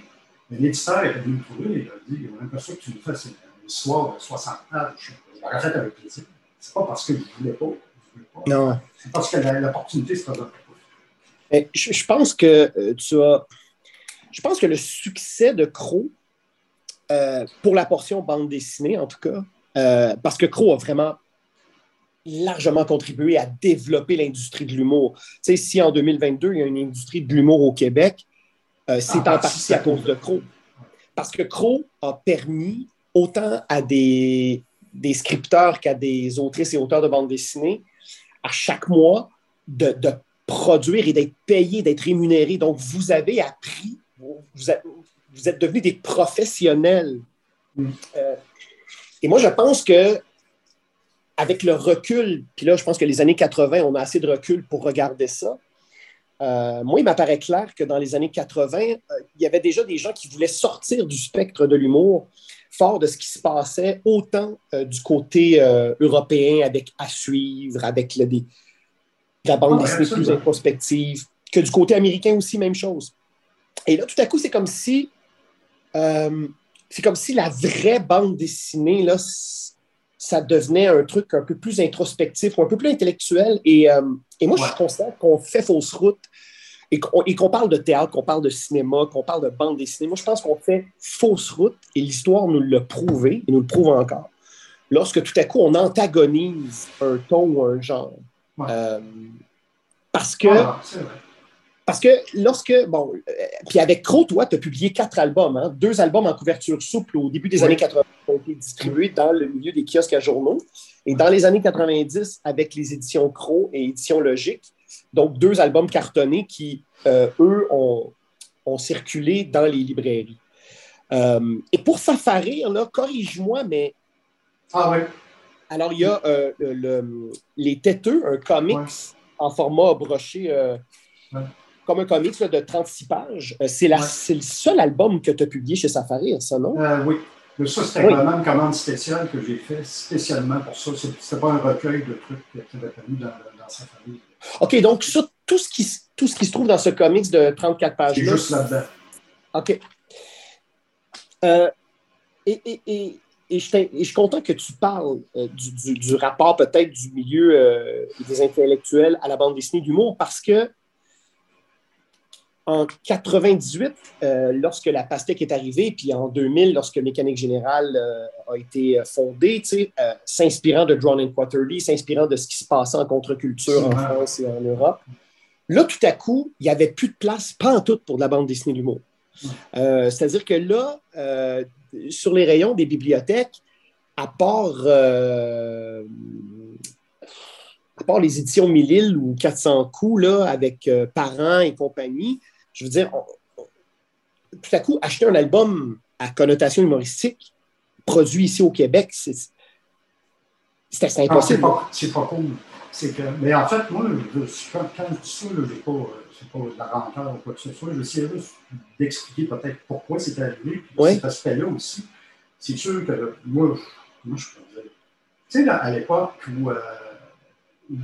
l'éditeur est venu me trouver et il a dit On a ça que tu nous fasses une histoire de 60 ans. Je l'aurais fait avec plaisir. C'est pas parce que je ne voulais pas. Non. C'est parce que l'opportunité se présente pas. Je, je pense que euh, tu as. Je pense que le succès de Crow, euh, pour la portion bande dessinée en tout cas, euh, parce que Crow a vraiment largement contribué à développer l'industrie de l'humour. Tu sais, si en 2022, il y a une industrie de l'humour au Québec, euh, c'est en partie à cause de Crow. Parce que Crow a permis autant à des, des scripteurs qu'à des autrices et auteurs de bande dessinée, à chaque mois, de, de produire et d'être payés, d'être rémunérés. Donc, vous avez appris, vous, vous êtes devenus des professionnels. Mm. Euh, et moi, je pense que avec le recul, puis là, je pense que les années 80, on a assez de recul pour regarder ça. Euh, moi, il m'apparaît clair que dans les années 80, euh, il y avait déjà des gens qui voulaient sortir du spectre de l'humour, fort de ce qui se passait autant euh, du côté européen avec À suivre, avec le, des, la bande dessinée plus introspective, que du côté américain aussi, même chose. Et là, tout à coup, c'est comme si c'est comme si la vraie bande dessinée, là, ça devenait un truc un peu plus introspectif ou un peu plus intellectuel. Et, euh, et moi, je constate qu'on fait fausse route et qu'on parle de théâtre, qu'on parle de cinéma, qu'on parle de bande dessinée. Moi, je pense qu'on fait fausse route et l'histoire nous l'a prouvé et nous le prouve encore. Lorsque tout à coup, on antagonise un ton ou un genre. Euh, parce que. Parce que lorsque, bon, euh, puis avec Crow, toi, tu as publié quatre albums, hein, deux albums en couverture souple au début des années 80 qui ont été distribués dans le milieu des kiosques à journaux. Et dans les années 90, avec les éditions Crow et éditions Logique, donc deux albums cartonnés qui, euh, eux, ont, circulé dans les librairies. Euh, et pour Safari, là, corrige-moi, mais. Ah oui. Alors, il y a euh, Les Têteux, un comics en format broché, comme un comics de 36 pages. c'est le seul album que tu as publié chez Safari, ça, non? oui. Mais ça, c'était vraiment une commande spéciale que j'ai fait spécialement pour ça. Ce n'était pas un recueil de trucs qui avait paru dans, dans Safari. OK, donc ça, tout ce qui, tout ce qui se trouve dans ce comics de 34 pages. C'est juste là-dedans. OK. Euh, et, et, et, et, je, suis content que tu parles euh, du, du, rapport peut-être du milieu euh, des intellectuels à la bande dessinée d'humour parce que en 98, lorsque la pastèque est arrivée, puis en 2000, lorsque Mécanique Générale a été fondée, s'inspirant de Drawn in Quarterly, s'inspirant de ce qui se passait en contre-culture en France et en Europe, là, tout à coup, il n'y avait plus de place, pas en tout, pour de la bande dessinée d'humour. Euh, c'est-à-dire que là, euh, sur les rayons des bibliothèques, à part, euh, à part les éditions Mille ou 400 coups, là, avec parents et compagnie, je veux dire, tout à coup, acheter un album à connotation humoristique produit ici au Québec, c'est assez impossible. c'est pas, cool. Que, mais en fait, moi, quand, quand je dis ça, je n'ai pas c'est pas de la rencontre ou quoi que ce soit. Je vais essayer d'expliquer peut-être pourquoi c'est arrivé. Puis cet aspect-là aussi. C'est sûr que moi, moi je peux dire. Tu sais, à l'époque où, euh,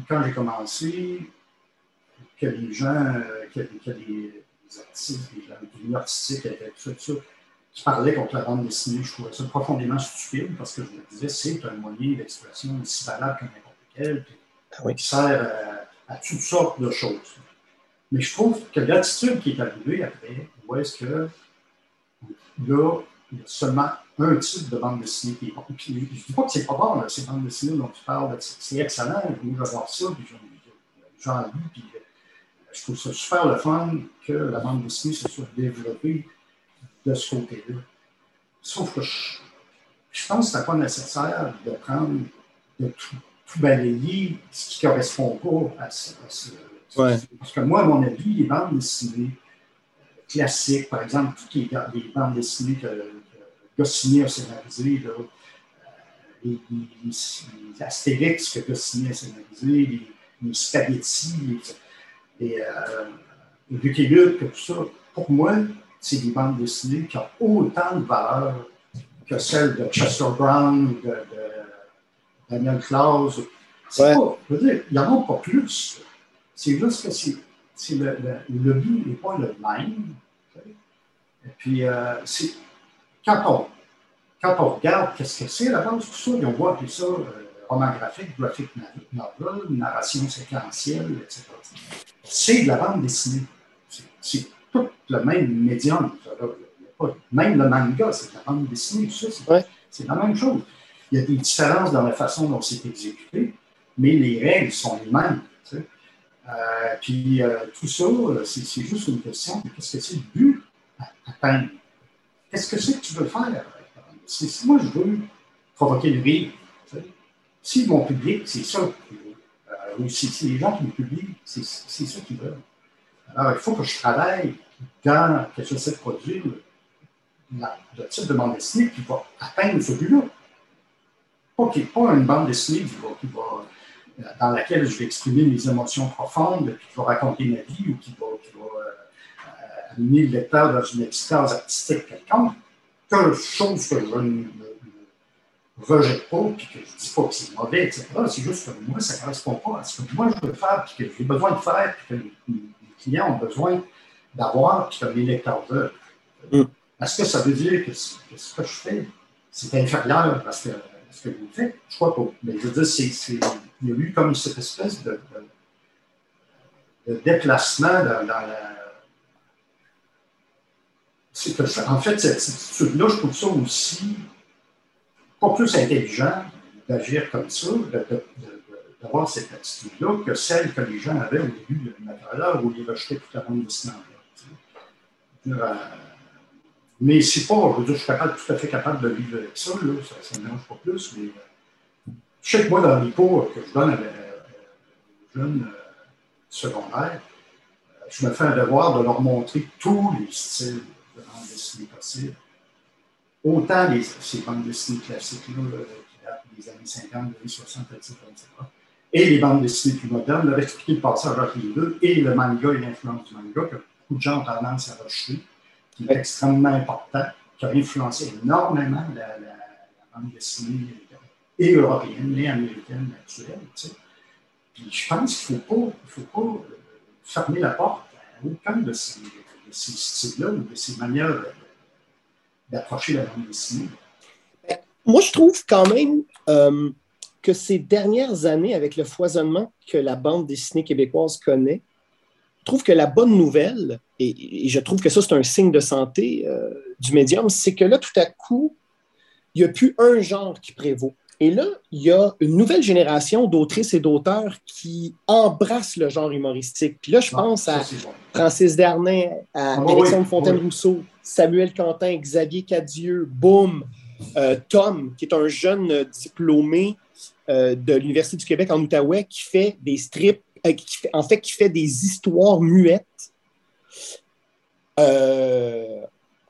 quand j'ai commencé, que les gens, euh, que, que les, artistes, gens du artistique, ça, tout ça, je parlais contre la bande dessinée, je trouvais ça profondément stupide parce que je me disais, c'est un moyen d'expression aussi valable que n'importe quel, puis, ah qui sert à, à, toutes sortes de choses. Mais je trouve que l'attitude qui est arrivée après, où est-ce que là, il y a seulement un type de bande dessinée qui est bon. je ne dis pas que c'est pas bon, ces bandes dessinées dont tu parles, c'est excellent, moi j'adore ça, puis j'en lis, puis euh, je trouve ça super le fun que la bande dessinée se soit développée de ce côté-là. Sauf que je, pense que ce n'est pas nécessaire de prendre, de tout, balayer ce qui ne correspond pas à ce, parce que moi, à mon avis, les bandes dessinées classiques, par exemple, toutes les, bandes dessinées que, que Goscinny a scénarisées, euh, les, les, Astérix que Goscinny a scénarisées, les, les Spaghetti, les, euh, Lucky Luke, tout ça, pour moi, c'est des bandes dessinées qui ont autant de valeur que celles de Chester Brown, de, de Daniel Klaus. Ouais. Pas, je veux dire, il n'y en a pas plus. C'est juste que c'est, le, le, but n'est pas le même. Et puis, euh, quand, on, quand on regarde qu'est-ce que c'est la base, tout ça, on voit appeler ça euh, roman graphique, graphique novel, narration séquentielle, etc. C'est de la bande dessinée. C'est, tout le même médium. Même le manga, c'est de la bande dessinée. Tout ça, c'est, la même chose. Il y a des différences dans la façon dont c'est exécuté, mais les règles sont les mêmes. Euh, puis euh, tout ça, euh, c'est juste une question de qu'est-ce que c'est le but à atteindre. Qu'est-ce que c'est que tu veux faire? Si moi je veux provoquer le rire, si mon public, c'est ça ou si, les gens qui me publient, c'est ça qu'ils veulent. Alors il faut que je travaille dans que j'essaie de produire le type de bande dessinée qui va atteindre ce but-là. Pas, pas une bande dessinée va dans laquelle je vais exprimer mes émotions profondes, qui va raconter ma vie ou qui va, euh, amener le lecteur dans une extase artistique quelconque, quelque chose que je ne rejette pas, puis que je ne dis pas que c'est mauvais, etc. C'est juste que moi, ça ne correspond pas à ce que moi je veux faire, puis que j'ai besoin de faire, puis que les, clients ont besoin d'avoir, puis que les lecteurs veulent. Mm. Est-ce que ça veut dire que, ce que je fais, c'est inférieur à ce que, ce que vous faites? Je crois pas. Mais je veux dire, il y a eu comme cette espèce de, déplacement dans, la. en fait, cette attitude-là, je trouve ça aussi pas plus intelligent d'agir comme ça, d'avoir cette attitude-là, que celle que les gens avaient au début de matériel où ils rejetaient toute la bande dessinée. Euh, mais c'est pas, je veux dire, je suis capable, tout à fait capable de vivre avec ça, ça ne me pas plus, mais je sais que moi, dans les cours que je donne aux jeunes euh, secondaires, euh, je me fais un devoir de leur montrer tous les styles de bande dessinée. Autant les, ces bandes dessinées classiques-là, euh, qui datent des années 50, des années 60, etc., et les bandes dessinées plus modernes, leur expliquer le passage entre les deux, et le manga et l'influence du manga, que beaucoup de gens ont tendance à rejeter, qui est extrêmement important, qui a influencé énormément la, bande dessinée et européenne et américaine actuelle. Puis je pense qu'il ne faut pas, faut pas euh, fermer la porte à aucun de ces, de ces styles-là ou de ces manières d'approcher la bande dessinée. Moi, je trouve quand même euh, que ces dernières années, avec le foisonnement que la bande dessinée québécoise connaît, je trouve que la bonne nouvelle, et, je trouve que ça, c'est un signe de santé euh, du médium, c'est que là, tout à coup, il n'y a plus un genre qui prévaut. Et là, il y a une nouvelle génération d'autrices et d'auteurs qui embrassent le genre humoristique. Puis là, je ah, pense à Francis Darnay, à ah, Alexandre Fontaine-Rousseau, Samuel Quentin, Xavier Cadieux, Boom, euh, Tom, qui est un jeune diplômé euh, de l'Université du Québec en Outaouais qui fait des strips, euh, en fait, qui fait des histoires muettes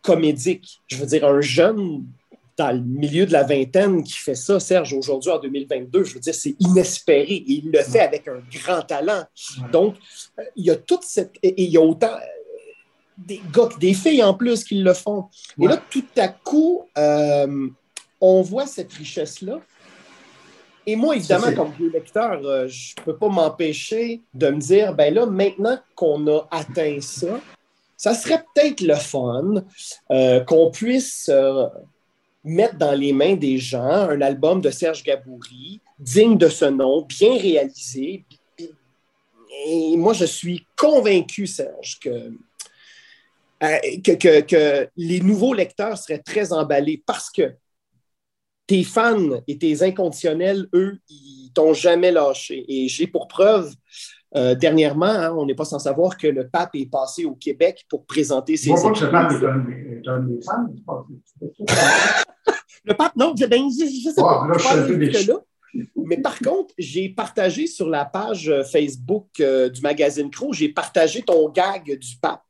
comédiques. Je veux dire, un jeune dans le milieu de la vingtaine qui fait ça, Serge, aujourd'hui en 2022, je veux dire, c'est inespéré. Et il le fait avec un grand talent. Donc, il y a toute cette. Et il y a autant des gars des filles en plus qui le font. Et là, tout à coup, euh, on voit cette richesse-là. Et moi, évidemment, comme vieux lecteur, je ne peux pas m'empêcher de me dire, ben là, maintenant qu'on a atteint ça, ça serait peut-être le fun qu'on puisse mettre dans les mains des gens un album de Serge Gaboury, digne de ce nom, bien réalisé. Et moi, je suis convaincu, Serge, que, euh, que, que, les nouveaux lecteurs seraient très emballés parce que tes fans et tes inconditionnels, eux, ils t'ont jamais lâché. Et j'ai pour preuve euh, dernièrement, hein, on n'est pas sans savoir que le pape est passé au Québec pour présenter ses. Moi, le pape est un des fans. [LAUGHS] le pape, non, je, ben, je, sais pas. là, mais par contre, j'ai partagé sur la page euh, Facebook euh, du magazine Crow, j'ai partagé ton gag du pape.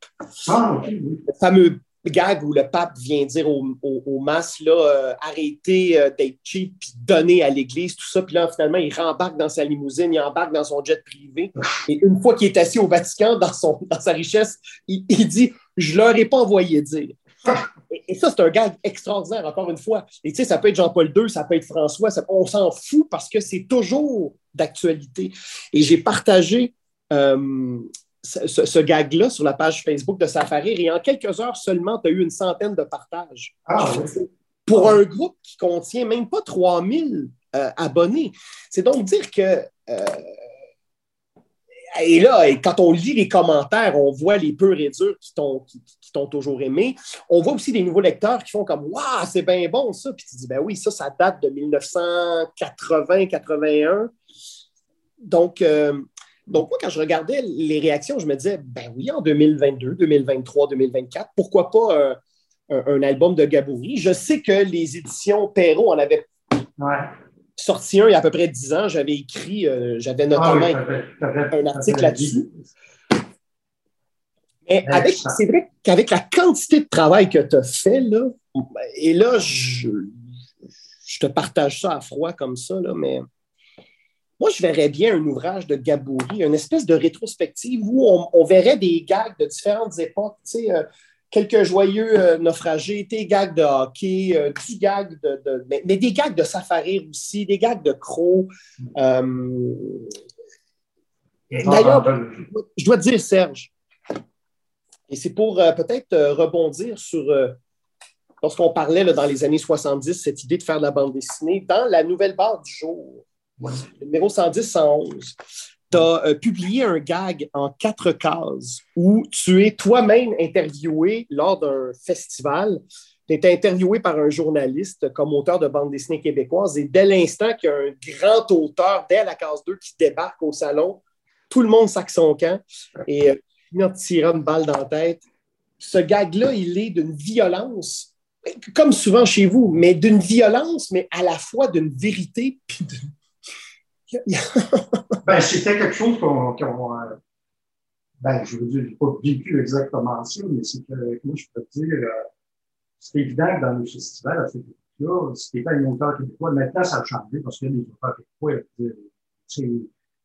Ah. Le fameux gag où le pape vient dire aux au, au masses là, euh, arrêtez d'être cheap puis donner à l'Église, tout ça. Puis là, finalement, il rembarque dans sa limousine, il embarque dans son jet privé. Et une fois qu'il est assis au Vatican, dans, son, dans sa richesse, il, il dit Je leur ai pas envoyé dire. Et, ça, c'est un gag extraordinaire, encore une fois. Et tu sais, ça peut être Jean-Paul II, ça peut être François, on s'en fout parce que c'est toujours d'actualité. Et j'ai partagé euh, ce, gag-là sur la page Facebook de Safari et en quelques heures seulement, tu as eu une centaine de partages. Ah, Pour un groupe qui contient même pas 3000 euh, abonnés. C'est donc dire que euh, et là, quand on lit les commentaires, on voit les peu et durs qui t'ont, toujours aimé. On voit aussi des nouveaux lecteurs qui font comme Waouh, c'est bien bon ça. Puis tu dis Ben oui, ça, ça date de 1980-81. Donc, euh, donc, moi, quand je regardais les réactions, je me disais Ben oui, en 2022, 2023, 2024, pourquoi pas euh, un, album de Gaboury? Je sais que les éditions Perrault en avaient sorti un il y a à peu près dix ans. J'avais écrit, euh, j'avais notamment ah un article là-dessus. Avec, c'est vrai qu'avec la quantité de travail que tu as fait, là, et là, je, je, te partage ça à froid comme ça, là, mais moi, je verrais bien un ouvrage de Gaboury, une espèce de rétrospective où on, verrait des gags de différentes époques. Tu sais, euh, quelques joyeux euh, naufragés, des gags de hockey, euh, des gags de, mais, des gags de safari aussi, des gags de crocs. D'ailleurs, je dois te dire, Serge, et c'est pour peut-être rebondir sur, lorsqu'on parlait dans les années 70, cette idée de faire de la bande dessinée, dans la nouvelle barre du jour, numéro 110-111, tu as euh, publié un gag en quatre cases où tu es toi-même interviewé lors d'un festival. Tu es interviewé par un journaliste comme auteur de bande dessinée québécoise et dès l'instant qu'il y a un grand auteur, dès la case 2, qui débarque au salon, tout le monde sac son camp et euh, il tire une balle dans la tête. Ce gag-là, il est d'une violence, comme souvent chez vous, mais d'une violence, mais à la fois d'une vérité [LAUGHS] ben, c'était quelque chose qu'on. Euh, ben, je veux dire, je n'ai pas vécu exactement ça, mais c'est que, moi, je peux te dire, euh, c'est évident que dans les festivals, à cette époque-là, c'était pas un auteur québécois. Maintenant, ça a changé parce qu'il y a des auteurs québécois.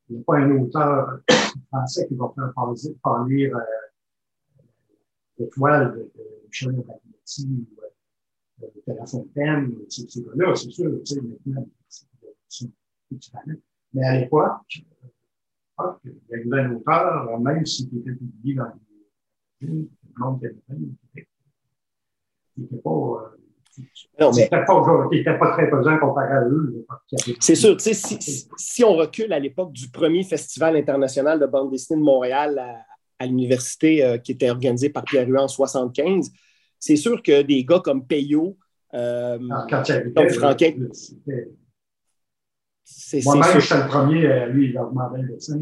Il n'y a pas un auteur français qui va faire parler, euh, l'étoile de, de Michel ou euh, de La Fontaine, ces, gars-là, c'est sûr, maintenant. Mais à l'époque, ah, il y avait un auteur, même s'il était publié dans les le monde était il n'était pas. Euh, non, mais... Pas, très pesant comparé à eux. C'est sûr, tu sais, si, si, on recule à l'époque du premier festival international de bande dessinée de Montréal à, à l'université euh, qui était organisé par Pierre Huet en 75, c'est sûr que des gars comme Payot, euh, comme Franquin. Moi-même, j'étais le premier, à lui, il a demandé le dessin.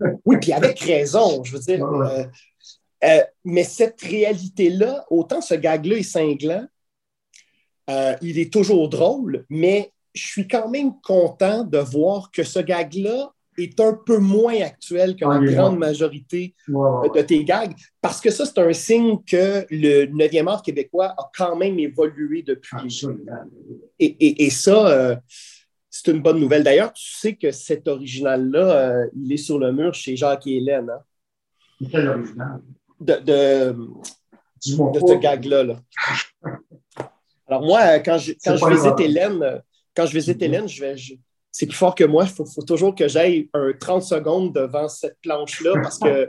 [LAUGHS] oui, puis avec raison, je veux dire. Euh, euh, mais cette réalité-là, autant ce gag-là est cinglant, euh, il est toujours drôle, mais je suis quand même content de voir que ce gag-là est un peu moins actuel que la grande majorité de tes gags, parce que ça, c'est un signe que le 9e art québécois a quand même évolué depuis. Et, et, ça, euh, c'est une bonne nouvelle. D'ailleurs, tu sais que cet original-là, il est sur le mur chez Jacques et Hélène. Hein? Quel original? de, de, de ce gag-là. [LAUGHS] Alors moi, quand je, quand je visite Hélène, quand je visite Hélène, je vais, c'est plus fort que moi. Il faut, toujours que j'aille un 30 secondes devant cette planche-là parce que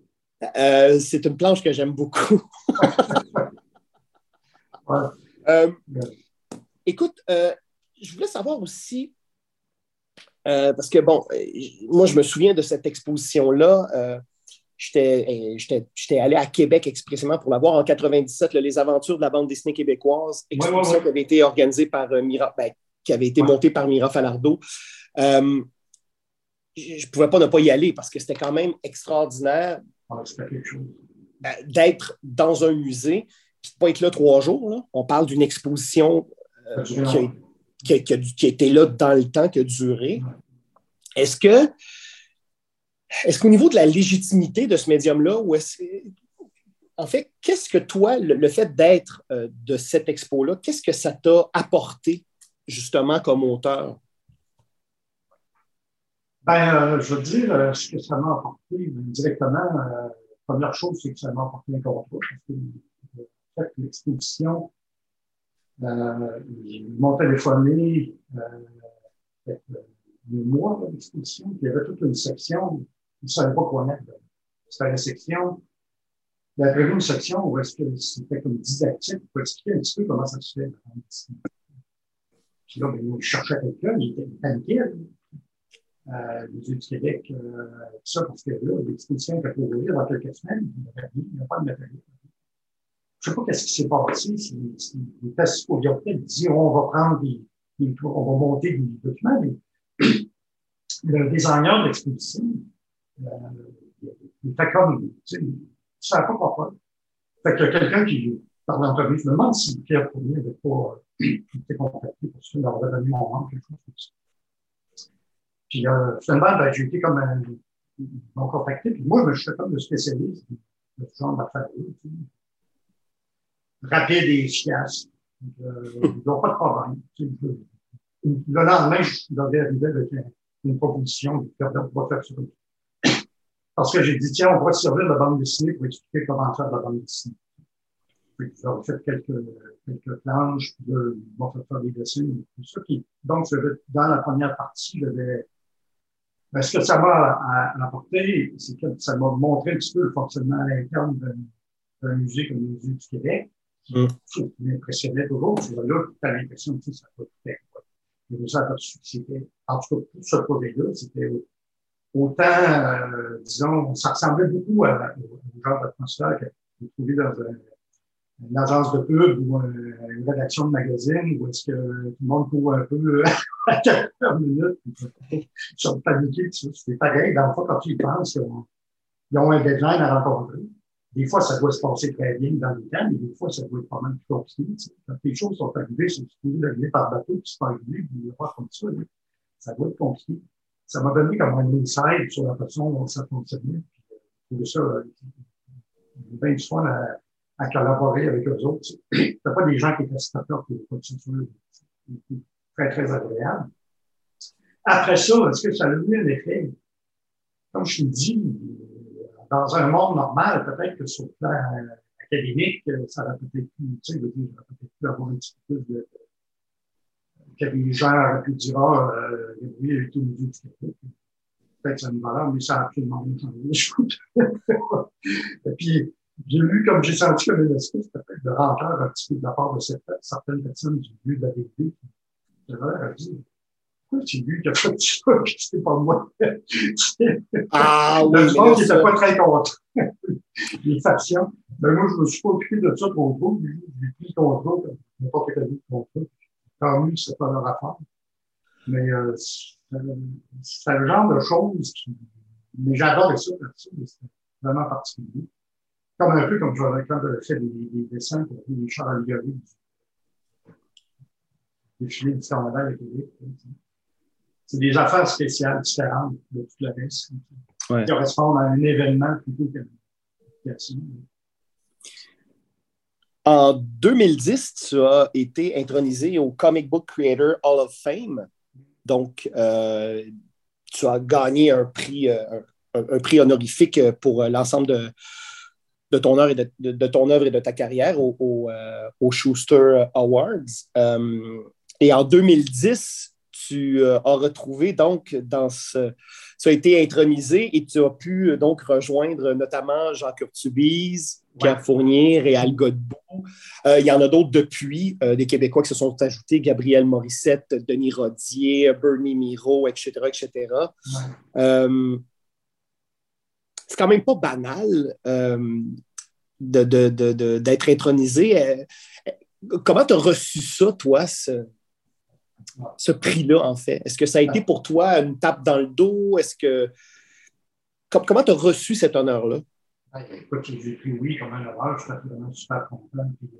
[LAUGHS] euh, c'est une planche que j'aime beaucoup. [LAUGHS] Euh, écoute, euh, je voulais savoir aussi, parce que bon, moi je me souviens de cette exposition-là J'étais allé à Québec expressément pour la voir en 97, Les Aventures de la bande dessinée québécoise, exposition qui avait été organisée par euh, Mira, ben, qui avait été montée par Mira Falardeau. Euh, je ne pouvais pas ne pas y aller parce que c'était quand même extraordinaire ah, euh, d'être dans un musée et de ne pas être là trois jours. On parle d'une exposition qui, a, qui, été là dans le temps, qui a duré. Est-ce que est-ce qu'au niveau de la légitimité de ce médium-là, ou est-ce en fait, qu'est-ce que toi, le, fait d'être euh, de cette expo-là, qu'est-ce que ça t'a apporté justement comme auteur? Ben, euh, je veux dire, euh, ce que ça m'a apporté directement, première chose, c'est que ça m'a apporté un contrat. Parce que, en fait, l'exposition, ils m'ont téléphoné euh, mois l'exposition, il y avait toute une section ne savaient pas quoi mettre. C'était la section. Avait une section où est-ce que c'était comme didactique pour expliquer un petit peu comment ça se fait. Puis là, ben, il cherchait quelqu'un, il était paniqué. Euh, les yeux du Québec, euh, tout ça, parce que là, l'exposition était ouvrir dans quelques semaines, il n'y a pas de matériel. Je ne sais pas qu'est-ce qui s'est passé. Il était supposé peut-être dire on va prendre des, on va monter des documents, mais [CLEARS THROAT] le designer de l'exposition, il fait comme, tu sais, savait pas quoi faire. Fait qu'il y a quelqu'un qui, par l'entrevue, je me demande si Pierre Fournier n'avait pas été contacté pour ça, il leur donné mon nom, quelque chose comme ça. Puis euh, finalement, ben, j'ai été comme un, m'ont contacté, puis moi, je suis comme le spécialiste de ce genre d'affaires rapide et efficace. Euh, ils n'ont pas de problème. Le lendemain, je devais arriver avec une proposition de faire, faire ça. Parce que j'ai dit, tiens, on va servir la bande dessinée pour expliquer comment faire de la bande dessinée. Puis, j'ai fait quelques, quelques planches, puis là, ils vont faire des dessins, tout ça. Puis, donc, dans la première partie, j'avais, ben, ce que ça m'a apporté, c'est que ça m'a montré un petit peu le fonctionnement interne d'un musée comme le Musée du Québec, mmh. qui m'impressionnait toujours. C'est là que tu as l'impression que ça peut faire. Mais ça, c'était, en tout cas, tout ce projet-là, c'était autant, euh, disons, ça ressemblait beaucoup à, au genre d'atmosphère que vous trouvez dans une agence de pub ou une rédaction de magazine où est-ce que tout le monde court un peu [LAUGHS] à 4 minutes, ils sont paniqués. C'est pareil, dans le fond, quand tu y penses, ils ont, un deadline à rencontrer. Des fois, ça doit se passer très bien dans le temps, mais des fois, ça doit être pas mal plus compliqué. Quand les choses sont arrivées, c'est supposé arriver par bateau, puis c'est pas arrivé, puis pas comme ça. Ça doit être compliqué ça m'a donné comme un insight sur la façon dont ça fonctionnait. Puis, euh, ça, euh, bien du fun à, à collaborer avec eux autres. [CLEARS THROAT] C'était pas des gens qui étaient startups ou quoi. Très, très agréable. Après ça, est-ce que ça a eu un effet? Comme je te dis, dans un monde normal, peut-être que sur le plan académique, ça aurait peut-être pu, tu sais, peut-être avoir un petit peu de, pu dire, ah, euh, oui, il est tout du Québec. Peut-être que ça une valeur, mais ça a rien changé les choses. Et puis, j'ai lu, comme j'ai senti comme une espèce peut-être de rancœur un petit peu de la part de certaines personnes du lieu de la vérité qui, leur dit, pourquoi tu vu qu'il a fait ça, que c'est pas moi? [LAUGHS] ah oui. Je pense qu'il n'était pas très content. [LAUGHS] les factions. Mais moi, je me suis pas occupé de ça pour vous. J'ai pris le contrôle, n'importe quel autre contrôle. Tant mieux, c'est pas leur affaire. Mais euh, c'est le genre de choses qui. Mais j'adore ça, c'est vraiment particulier. Comme un peu comme quand j'avais fait des, des, dessins pour les chars allégoriques. Des filets du carnaval à Québec. C'est des affaires spéciales, différentes de tout le reste. Qui correspondent à un événement plutôt qu'à ça. En 2010, tu as été intronisé au Comic Book Creator Hall of Fame. Donc, euh, tu as gagné un prix, euh, honorifique pour l'ensemble de, ton œuvre et de, ta carrière au, euh, Schuster Awards. et en 2010, tu as retrouvé donc dans ce, tu as été intronisé et tu as pu donc rejoindre notamment Jean Curtubise, Pierre Fournier, Réal Godbout. Euh, il y en a d'autres depuis, euh, des Québécois qui se sont ajoutés, Gabriel Morissette, Denis Rodier, Bernie Miro, etc., etc. Euh, c'est quand même pas banal d'être intronisé. comment tu as reçu ça, toi, ce, ce prix-là, en fait? Est-ce que ça a été pour toi une tape dans le dos? Est-ce que. Comment tu as reçu cet honneur-là? écoute, j'ai pris oui comme un honneur, je suis vraiment super content. Puis,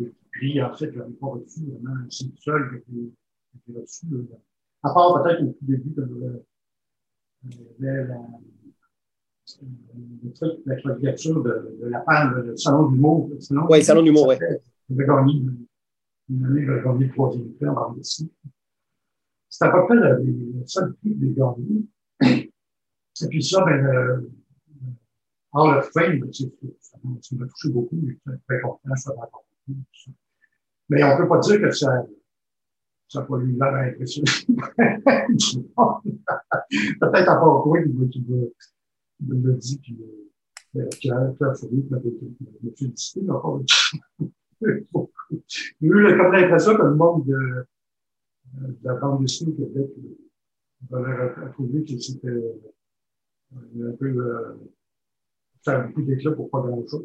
euh, puis en fait, je n'avais pas reçu vraiment, c'est le seul que j'ai reçu. À part peut-être au tout début, quand j'avais la, le truc, la candidature de, de la panne, le salon d'humour. Oui, salon d'humour, oui. J'avais gagné une année, j'avais gagné le troisième prix en. C'était à peu près le, le prix que j'ai gagné. Et puis ça, ben, le, Hall Fame, ça m'a touché beaucoup, je suis très content, ça m'a beaucoup. Mais on ne peut pas dire que ça n'a pas eu l'air impressionnant. Peut-être part toi qui me le dit, puis Pierre, Pierre Fournier m'a félicité, mais pas J'ai eu comme l'impression que le monde de, de la bande dessinée au Québec avait trouvé que c'était un peu euh, faire beaucoup d'éclat pour pas grand-chose.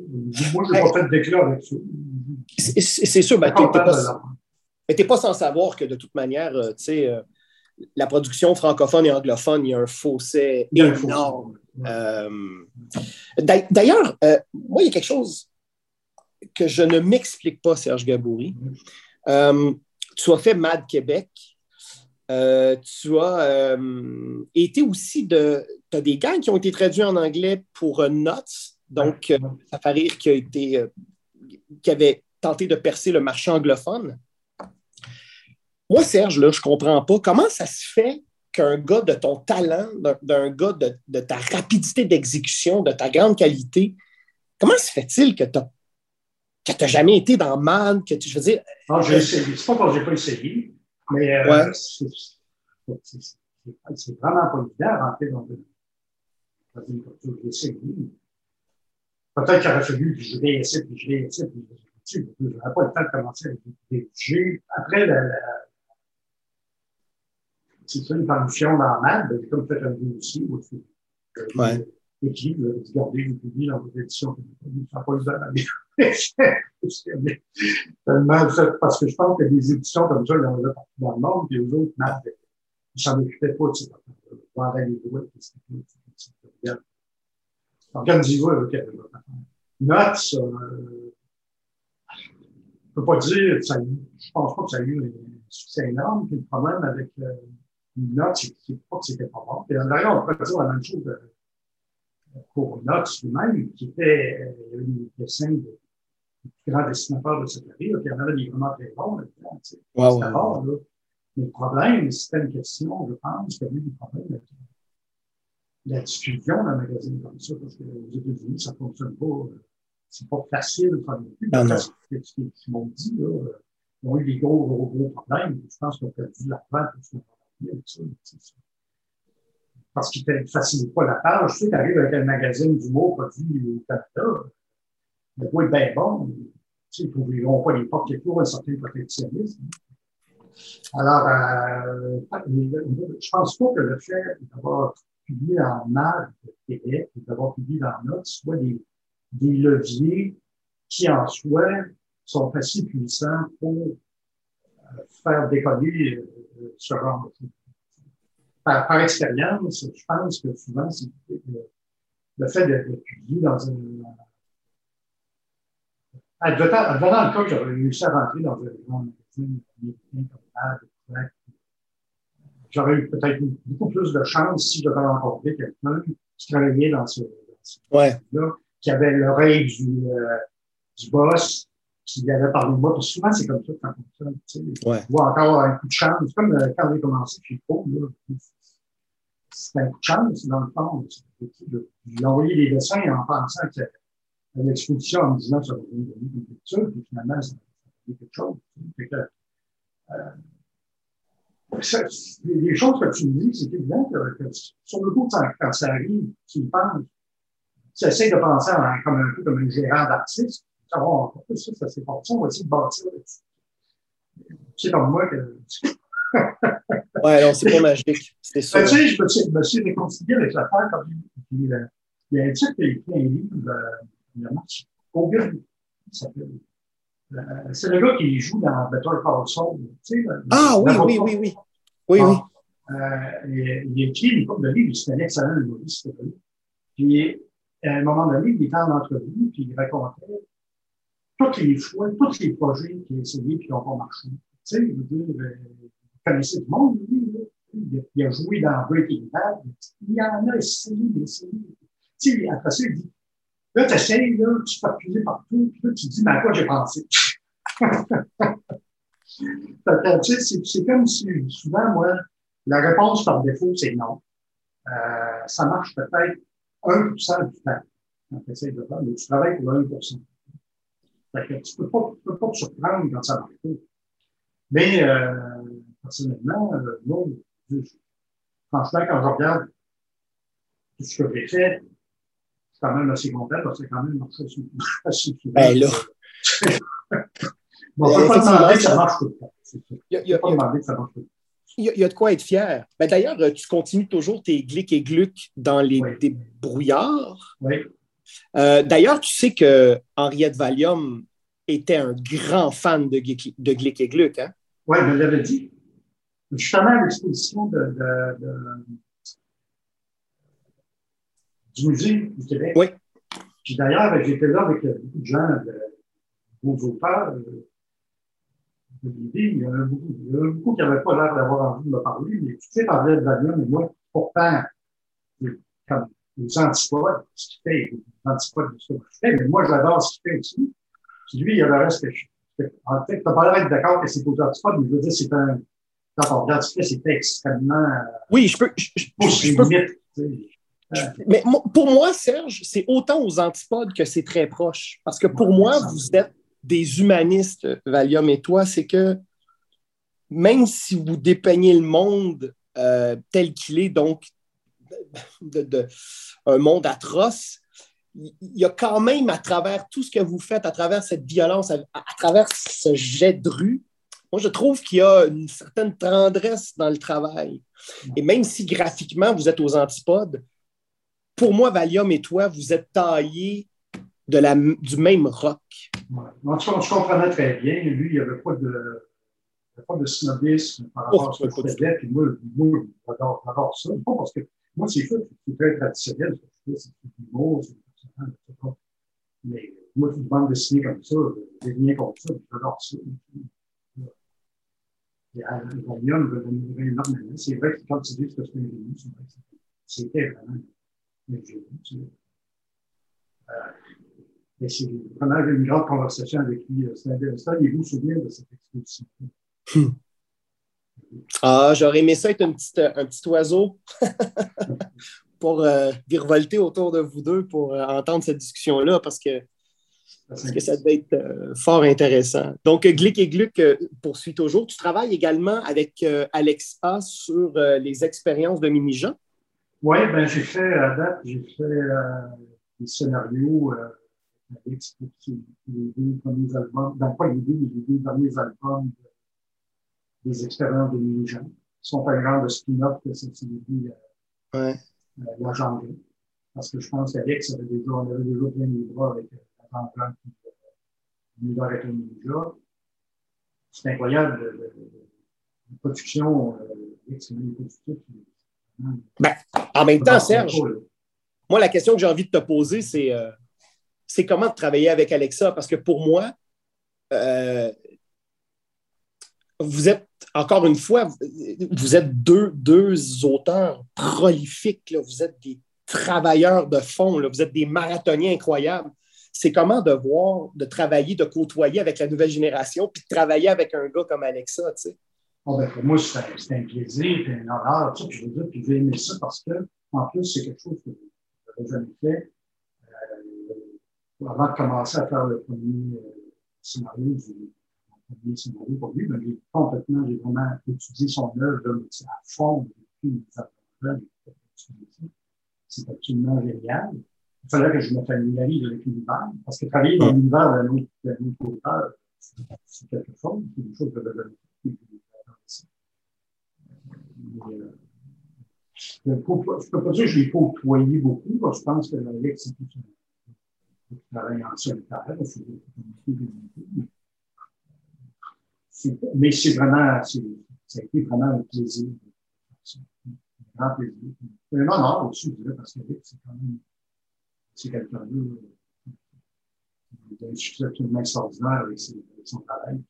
Moi, je n'ai pas fait d'éclat avec ça. C'est sûr, ben, tu n'es pas, pas, sans savoir que de toute manière, euh, tu sais, euh, la production francophone et anglophone, il y a un fossé énorme. Euh, d'ailleurs, moi, il y a quelque chose que je ne m'explique pas, Serge Gaboury. tu as fait Mad Québec. tu as été aussi de, tu as des gangs qui ont été traduits en anglais pour euh, Nuts, donc euh, ça fait rire qui, a été, euh, qui avait tenté de percer le marché anglophone. Moi, Serge, là, je ne comprends pas comment ça se fait qu'un gars de ton talent, d'un gars de, ta rapidité d'exécution, de ta grande qualité, comment se fait-il que tu n'as jamais été dans Man, que tu, je veux dire... Non, j'ai essayé. C'est pas que j'ai pas essayé, mais ouais. c'est vraiment pas évident à rentrer dans le Peut-être qu'il aurait fallu que je réessaie, puis je réessaie, puis je n'avais pas le temps de commencer avec des J'ai, après la, la c'est une parution dans MAD, j'ai comme fait un dossier où c'est ouais. écrit, regardez, vous publiez dans votre édition. Ça n'a pas eu Tellement parce que je pense a des éditions comme ça, il y en a partout dans le monde, puis les autres, MAD, ils s'en occupaient pas ça. Ils vendaient les elle. Notes, euh, je peux pas dire, ça, je pense pas que ça a eu un succès énorme. Puis le problème avec euh, une note, c'est pas que c'était pas bon. Et d'ailleurs, on pourrait dire la même chose pour Knox lui-même, qui était euh, une dessin de grand dessinateur de cette année, qui en avait des vraiment très bons là-dedans. C'était wow. là. Mais le problème, c'était une question, je pense, qu'il y avait des problèmes avec la diffusion d'un magazine comme ça, parce qu'aux États-Unis, ça ne fonctionne pas. Euh, c'est pas facile de faire plus. Non. Ce qu'ils m'ont dit, là, ils ont eu des gros, gros, gros problèmes. Je pense qu'on a perdu la fin pour se avec ça. Parce qu'ils ne facilitent pas la page. Tu sais, tu arrives avec un magazine d'humour produit au Canada, le beau est bien bon. Ils n'ouvriront pas les portes pour un certain protectionnisme. Alors, euh, je pense pas que le fait d'avoir publié en MAD de Québec et d'avoir publié dans Notes soit des, des leviers qui, en soi, sont assez puissants pour euh, faire décoller euh, ce genre de. Par, par, expérience, je pense que souvent, c'est le, fait de, publier dans un... Advenant, le cas que j'aurais réussi à rentrer dans un magazine américain comme j'aurais eu peut-être beaucoup plus de chance si j'avais rencontré quelqu'un qui travaillait dans ce, dans ouais. là qui avait l'oreille du, euh, du boss, qui avait parlé de moi. Parce que souvent, c'est comme ça quand on fonctionne. Tu sais. Ouais. Voit encore un coup de chance. C'est comme euh, quand j'ai commencé chez là. C'était un coup de chance, dans le fond. J'ai envoyé des dessins en pensant que l'exposition en disant que ça va donner une picture, puis finalement, ça va quelque chose. Que, euh, les choses que tu me dis, c'est évident que, que, sur le coup, quand ça arrive, tu me penses, tu essaies de penser en, comme un peu comme un gérant d'artiste, savoir ça, ça s'est passé, on va essayer de bâtir là-dessus. C'est comme moi que. [LAUGHS] ouais, non, c'est pas magique. C'est ça. Ben, tu sais, je me suis, me suis réconcilié avec l'affaire quand il, il, il y a un type qui a écrit un livre, euh, il a marché. Auguste, il s'appelle. Euh, c'est le gars qui joue dans Better Call Saul. Tu sais, ah oui, oui, oui, oui, oui. Oui, euh, il a écrit une couple de livres, c'est un excellent humoriste. Puis à un moment donné, il était en entrevue, puis il racontait toutes les fois, tous les projets qu'il a essayé et qui n'ont pas marché. Tu sais, il veut dire, euh, vous connaissez du monde, lui, là. Il a, joué dans Breaking Bad. Il en a essayé, essayé. Tu sais, après ça, il dit, là, tu essayes, là, tu peux appuyer partout, puis là, tu dis, mais à quoi j'ai pensé? [LAUGHS] c'est comme si, souvent, moi, la réponse par défaut, c'est non. Euh, ça marche peut-être 1% du temps quand tu essaies de faire, mais tu travailles pour 1 fait que Tu ne peux, pas, peux pas te surprendre quand ça marche pas. Mais euh, personnellement, euh, moi, franchement, quand je regarde tout ce que j'ai fait, je suis quand même assez content parce que c'est quand même marché [LAUGHS] assez souvent. Ben là. [LAUGHS] bon, on ne peut pas demander que ça marche tout le temps. Il n'y a, pas demander que ça marche tout le temps il y, a de quoi être fier. Ben, D'ailleurs, euh, tu continues toujours tes glics et glucs dans les débrouillards. Oui. Euh, D'ailleurs, tu sais que Henriette Valium était un grand fan de, de glic et gluc. Hein? Oui, je l'avais dit. Justement, à l'exposition de, de, de, du musée du Québec. Oui. Puis d'ailleurs, j'étais là avec beaucoup de gens, de, beaux auteurs. Euh, il y en a beaucoup, il y en a beaucoup qui n'avaient pas l'air d'avoir envie de me parler, mais tu sais, parlais de Valium, mais moi, pourtant, comme les antipodes, ce qu'il fait, les antipodes de ce que je fais, mais moi, j'adore ce qu'il fait aussi. Puis lui, il y a le reste que je En fait, tu n'as pas l'air d'être d'accord que c'est pour les antipodes, mais je veux dire, c'est un, quand on regarde ce qu'il fait, c'est extrêmement. Oui, je peux. Je, je, je peux mais pour moi, Serge, c'est autant aux antipodes que c'est très proche. Parce que pour moi, vous êtes des humanistes, Valium et toi, c'est que même si vous dépeignez le monde euh, tel qu'il est, donc de, un monde atroce, il y a quand même à travers tout ce que vous faites, à travers cette violence, à, travers ce jet de rue, moi je trouve qu'il y a une certaine tendresse dans le travail. Et même si graphiquement vous êtes aux antipodes, pour moi, Valium et toi, vous êtes taillés de la, du même rock. Ouais. En tout cas, je comprenais très bien. Lui, il n'y avait pas de, pas de snobisme par rapport à ce que je faisais. Puis moi, moi j'adore ça. Pas parce que moi, c'est sûr c'est très traditionnel. C'est du c'est etc. Mais moi, une bande dessinée comme ça, j'ai rien contre ça. J'adore ça. Et à Valium me donnerait énormément. C'est vrai que quand tu dis que c'est un génie, c'est vrai que c'était vraiment Euh, c'est vraiment une grande conversation avec lui. C'est intéressant. Il vous souvenir de cette exposition. [LAUGHS] Ah, j'aurais aimé ça être un petit, un petit oiseau [LAUGHS] pour euh, virevolter autour de vous deux pour euh, entendre cette discussion-là parce que, parce que ça devait être euh, fort intéressant. Donc, Glick et Gluck poursuit toujours. Tu travailles également avec Alexa sur les expériences de mini-jean. Oui, ben, j'ai fait à date, j'ai fait des scénarios avec les deux premiers albums, dans pas les deux, les deux derniers albums des expériences de qui sont un grand de spin-off que cette série ouais. euh, la janvier. Parce que je pense qu'Alex avait déjà, on avait déjà plein les bras avec la grande qui avec le mini-jeu. C'est incroyable, la production, euh, c'est une production ben, en même temps, Serge, moi, la question que j'ai envie de te poser, c'est euh, c'est comment travailler avec Alexa? Parce que pour moi, euh, vous êtes, encore une fois, vous êtes deux, deux auteurs prolifiques, vous êtes des travailleurs de fond, vous êtes des marathoniens incroyables. C'est comment de voir, de travailler, de côtoyer avec la nouvelle génération, puis de travailler avec un gars comme Alexa, tu sais? Oh ben, pour moi, c'est un plaisir et un honneur, tu sais, je veux dire, puis j'ai aimé ça parce que, en plus, c'est quelque chose que je n'avais jamais fait. Euh, avant de commencer à faire le premier euh, scénario, premier scénario pour lui, mais j'ai complètement, j'ai vraiment étudié son œuvre à fond depuis C'est absolument génial. Il fallait que je me familiarise avec l'univers, parce que travailler dans l'univers d'un autre, autre auteur, c'est quelque chose, c'est une chose de la euh, je ne peux pas dire que je l'ai côtoyé beaucoup, parce que je pense que Alex, c'est tout un travail en solitaire, c'est mais c'est vraiment, ça a vraiment un plaisir. Un grand plaisir. Un honneur aussi, je parce que c'est quand même, c'est quelqu'un d'un succès absolument extraordinaire avec, son travail.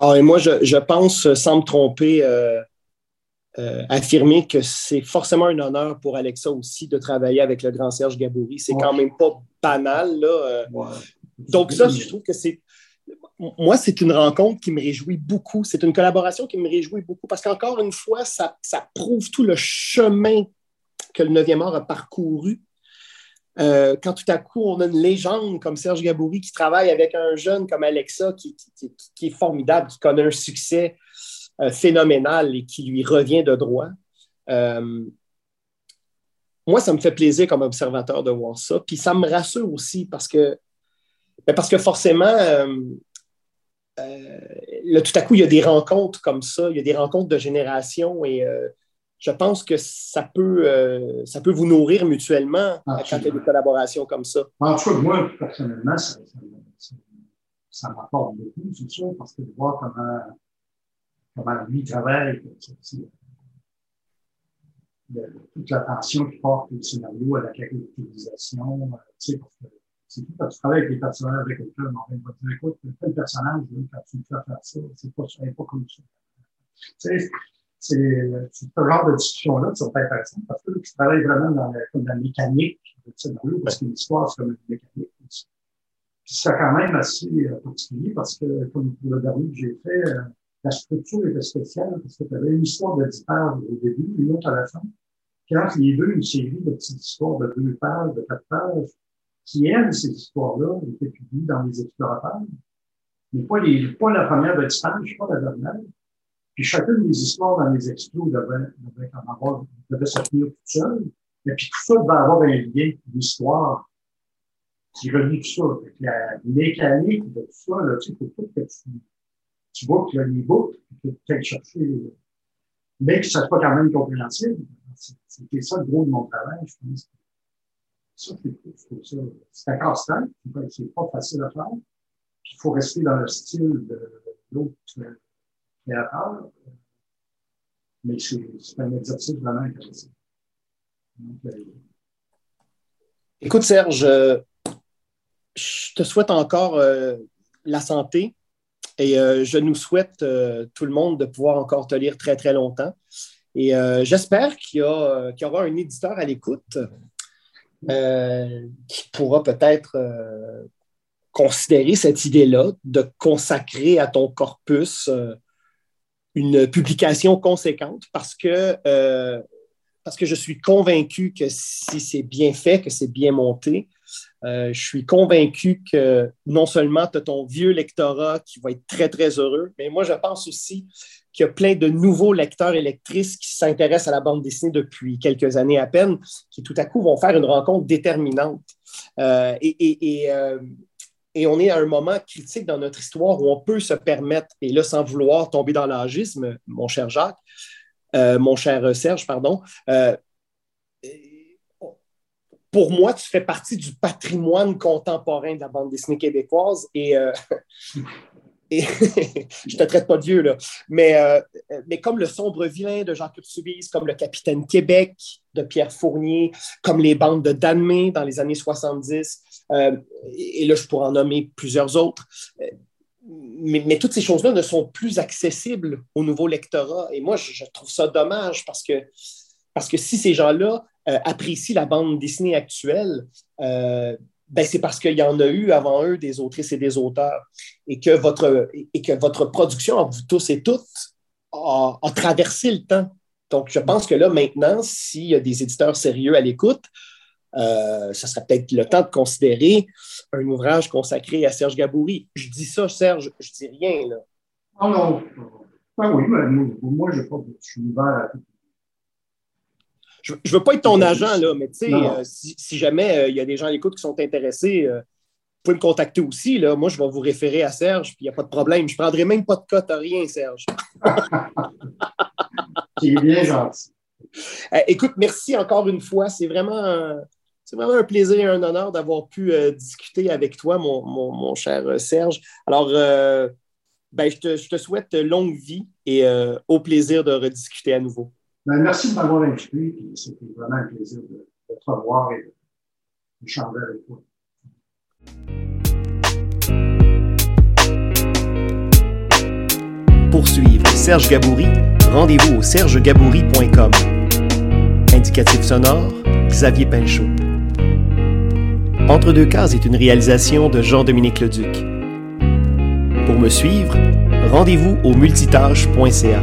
Ah, et moi, je, je, pense, sans me tromper, euh, euh, affirmer que c'est forcément un honneur pour Alexa aussi de travailler avec le grand Serge Gaboury. C'est quand même pas banal. Là, euh. Donc, ça, je trouve que c'est moi, c'est une rencontre qui me réjouit beaucoup. C'est une collaboration qui me réjouit beaucoup parce qu'encore une fois, ça, prouve tout le chemin que le 9e art a parcouru. Euh, quand tout à coup, on a une légende comme Serge Gaboury qui travaille avec un jeune comme Alexa qui, est formidable, qui connaît un succès euh, phénoménal et qui lui revient de droit. Euh, moi, ça me fait plaisir comme observateur de voir ça. Puis ça me rassure aussi parce que, ben parce que forcément, tout à coup, il y a des rencontres comme ça, il y a des rencontres de génération et je pense que ça peut, euh, ça peut vous nourrir mutuellement quand il y a des collaborations comme ça. En tout cas, moi, personnellement, ça, ça, m'apporte beaucoup, c'est sûr, parce que de voir comment, comment lui travaille, toute l'attention qu'il porte au scénario, à la caractérisation, tu sais, parce que c'est tout quand tu travailles avec les personnages avec quelqu'un, on va dire, écoute, tel personnage, quand tu me fais faire ça, c'est pas, pas comme ça. Tu sais, c'est ce genre de discussion-là, c'est pas intéressant parce que tu travailles vraiment dans la, comme la mécanique du scénario, parce qu'une histoire, c'est comme une mécanique. Puis c'est quand même assez euh, particulier parce que, comme pour le dernier que j'ai fait, euh, la structure était spéciale parce que tu avais une histoire de 10 pages au début, une autre à la fin. Puis entre les deux, une série de petites histoires de deux pages, de quatre pages, qui aiment ces histoires-là, étaient publiées dans les explorateurs, mais pas, les, pas la première de pages, pas la dernière. Puis chacune des histoires dans les explos devait, devait, devait se tenir toute seule. Et puis tout ça devait avoir un lien, l'histoire qui relie tout ça. Avec la mécanique de tout ça, là, tu sais, faut tout que tu, tu boucles les boucles, puis tu peux chercher, mais que ça soit quand même compréhensible. C'était ça le gros de mon travail, je pense. Ça, c'est un casse-tête, c'est pas facile à faire. il faut rester dans le style de l'autre créateur. Mais c'est un exercice vraiment intéressant. Euh, Écoute, Serge, euh, je te souhaite encore euh, la santé et je nous souhaite, tout le monde, de pouvoir encore te lire très, très longtemps. Et j'espère qu'il y, aura un éditeur à l'écoute qui pourra peut-être considérer cette idée-là de consacrer à ton corpus une publication conséquente parce que, euh, parce que je suis convaincu que si c'est bien fait, que c'est bien monté, euh, je suis convaincu que non seulement tu as ton vieux lectorat qui va être très, très heureux, mais moi, je pense aussi qu'il y a plein de nouveaux lecteurs et lectrices qui s'intéressent à la bande dessinée depuis quelques années à peine, qui tout à coup vont faire une rencontre déterminante. Euh, et, on est à un moment critique dans notre histoire où on peut se permettre, et là sans vouloir tomber dans l'âgisme, mon cher Jacques, euh, mon cher Serge, pardon, euh, pour moi, tu fais partie du patrimoine contemporain de la bande dessinée québécoise et euh, et [LAUGHS] je te traite pas de vieux, là. Mais, euh, mais comme Le sombre vilain de Jean Curtubise, comme Le capitaine Québec de Pierre Fournier, comme les bandes de Danmé dans les années 70, euh, et là, je pourrais en nommer plusieurs autres. Euh, mais, mais, toutes ces choses-là ne sont plus accessibles au nouveau lectorat. Et moi, je, trouve ça dommage parce que, parce que si ces gens-là apprécient la bande dessinée actuelle, ben, c'est parce qu'il y en a eu avant eux des autrices et des auteurs et que votre, et que votre production, vous tous et toutes, a, traversé le temps. Donc, je pense que là, maintenant, s'il y a des éditeurs sérieux à l'écoute, euh, ça serait peut-être le temps de considérer un ouvrage consacré à Serge Gaboury. Je dis ça, Serge, je dis rien. Là. Ah non, ah oui, mais moi, je, je suis ouvert à tout je ne veux pas être ton agent, là, mais euh, si, jamais euh, il y a des gens à l'écoute qui sont intéressés, euh, vous pouvez me contacter aussi. Là. Moi, je vais vous référer à Serge, puis il n'y a pas de problème. Je ne prendrai même pas de cote à rien, Serge. [LAUGHS] Qui est bien gentil. écoute, merci encore une fois. C'est vraiment, c'est vraiment un plaisir et un honneur d'avoir pu discuter avec toi, mon, cher Serge. Alors, ben, je, te, je, te, souhaite longue vie et au plaisir de rediscuter à nouveau. Ben, merci de m'avoir invité. C'était vraiment un plaisir de, te revoir et d'échanger avec toi. Pour suivre Serge Gaboury, rendez-vous au sergegaboury.com. Indicatif sonore, Xavier Pinchot. Entre deux cases est une réalisation de Jean-Dominique Leduc. Pour me suivre, rendez-vous au multitâche.ca.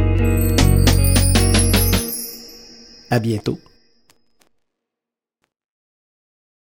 À bientôt.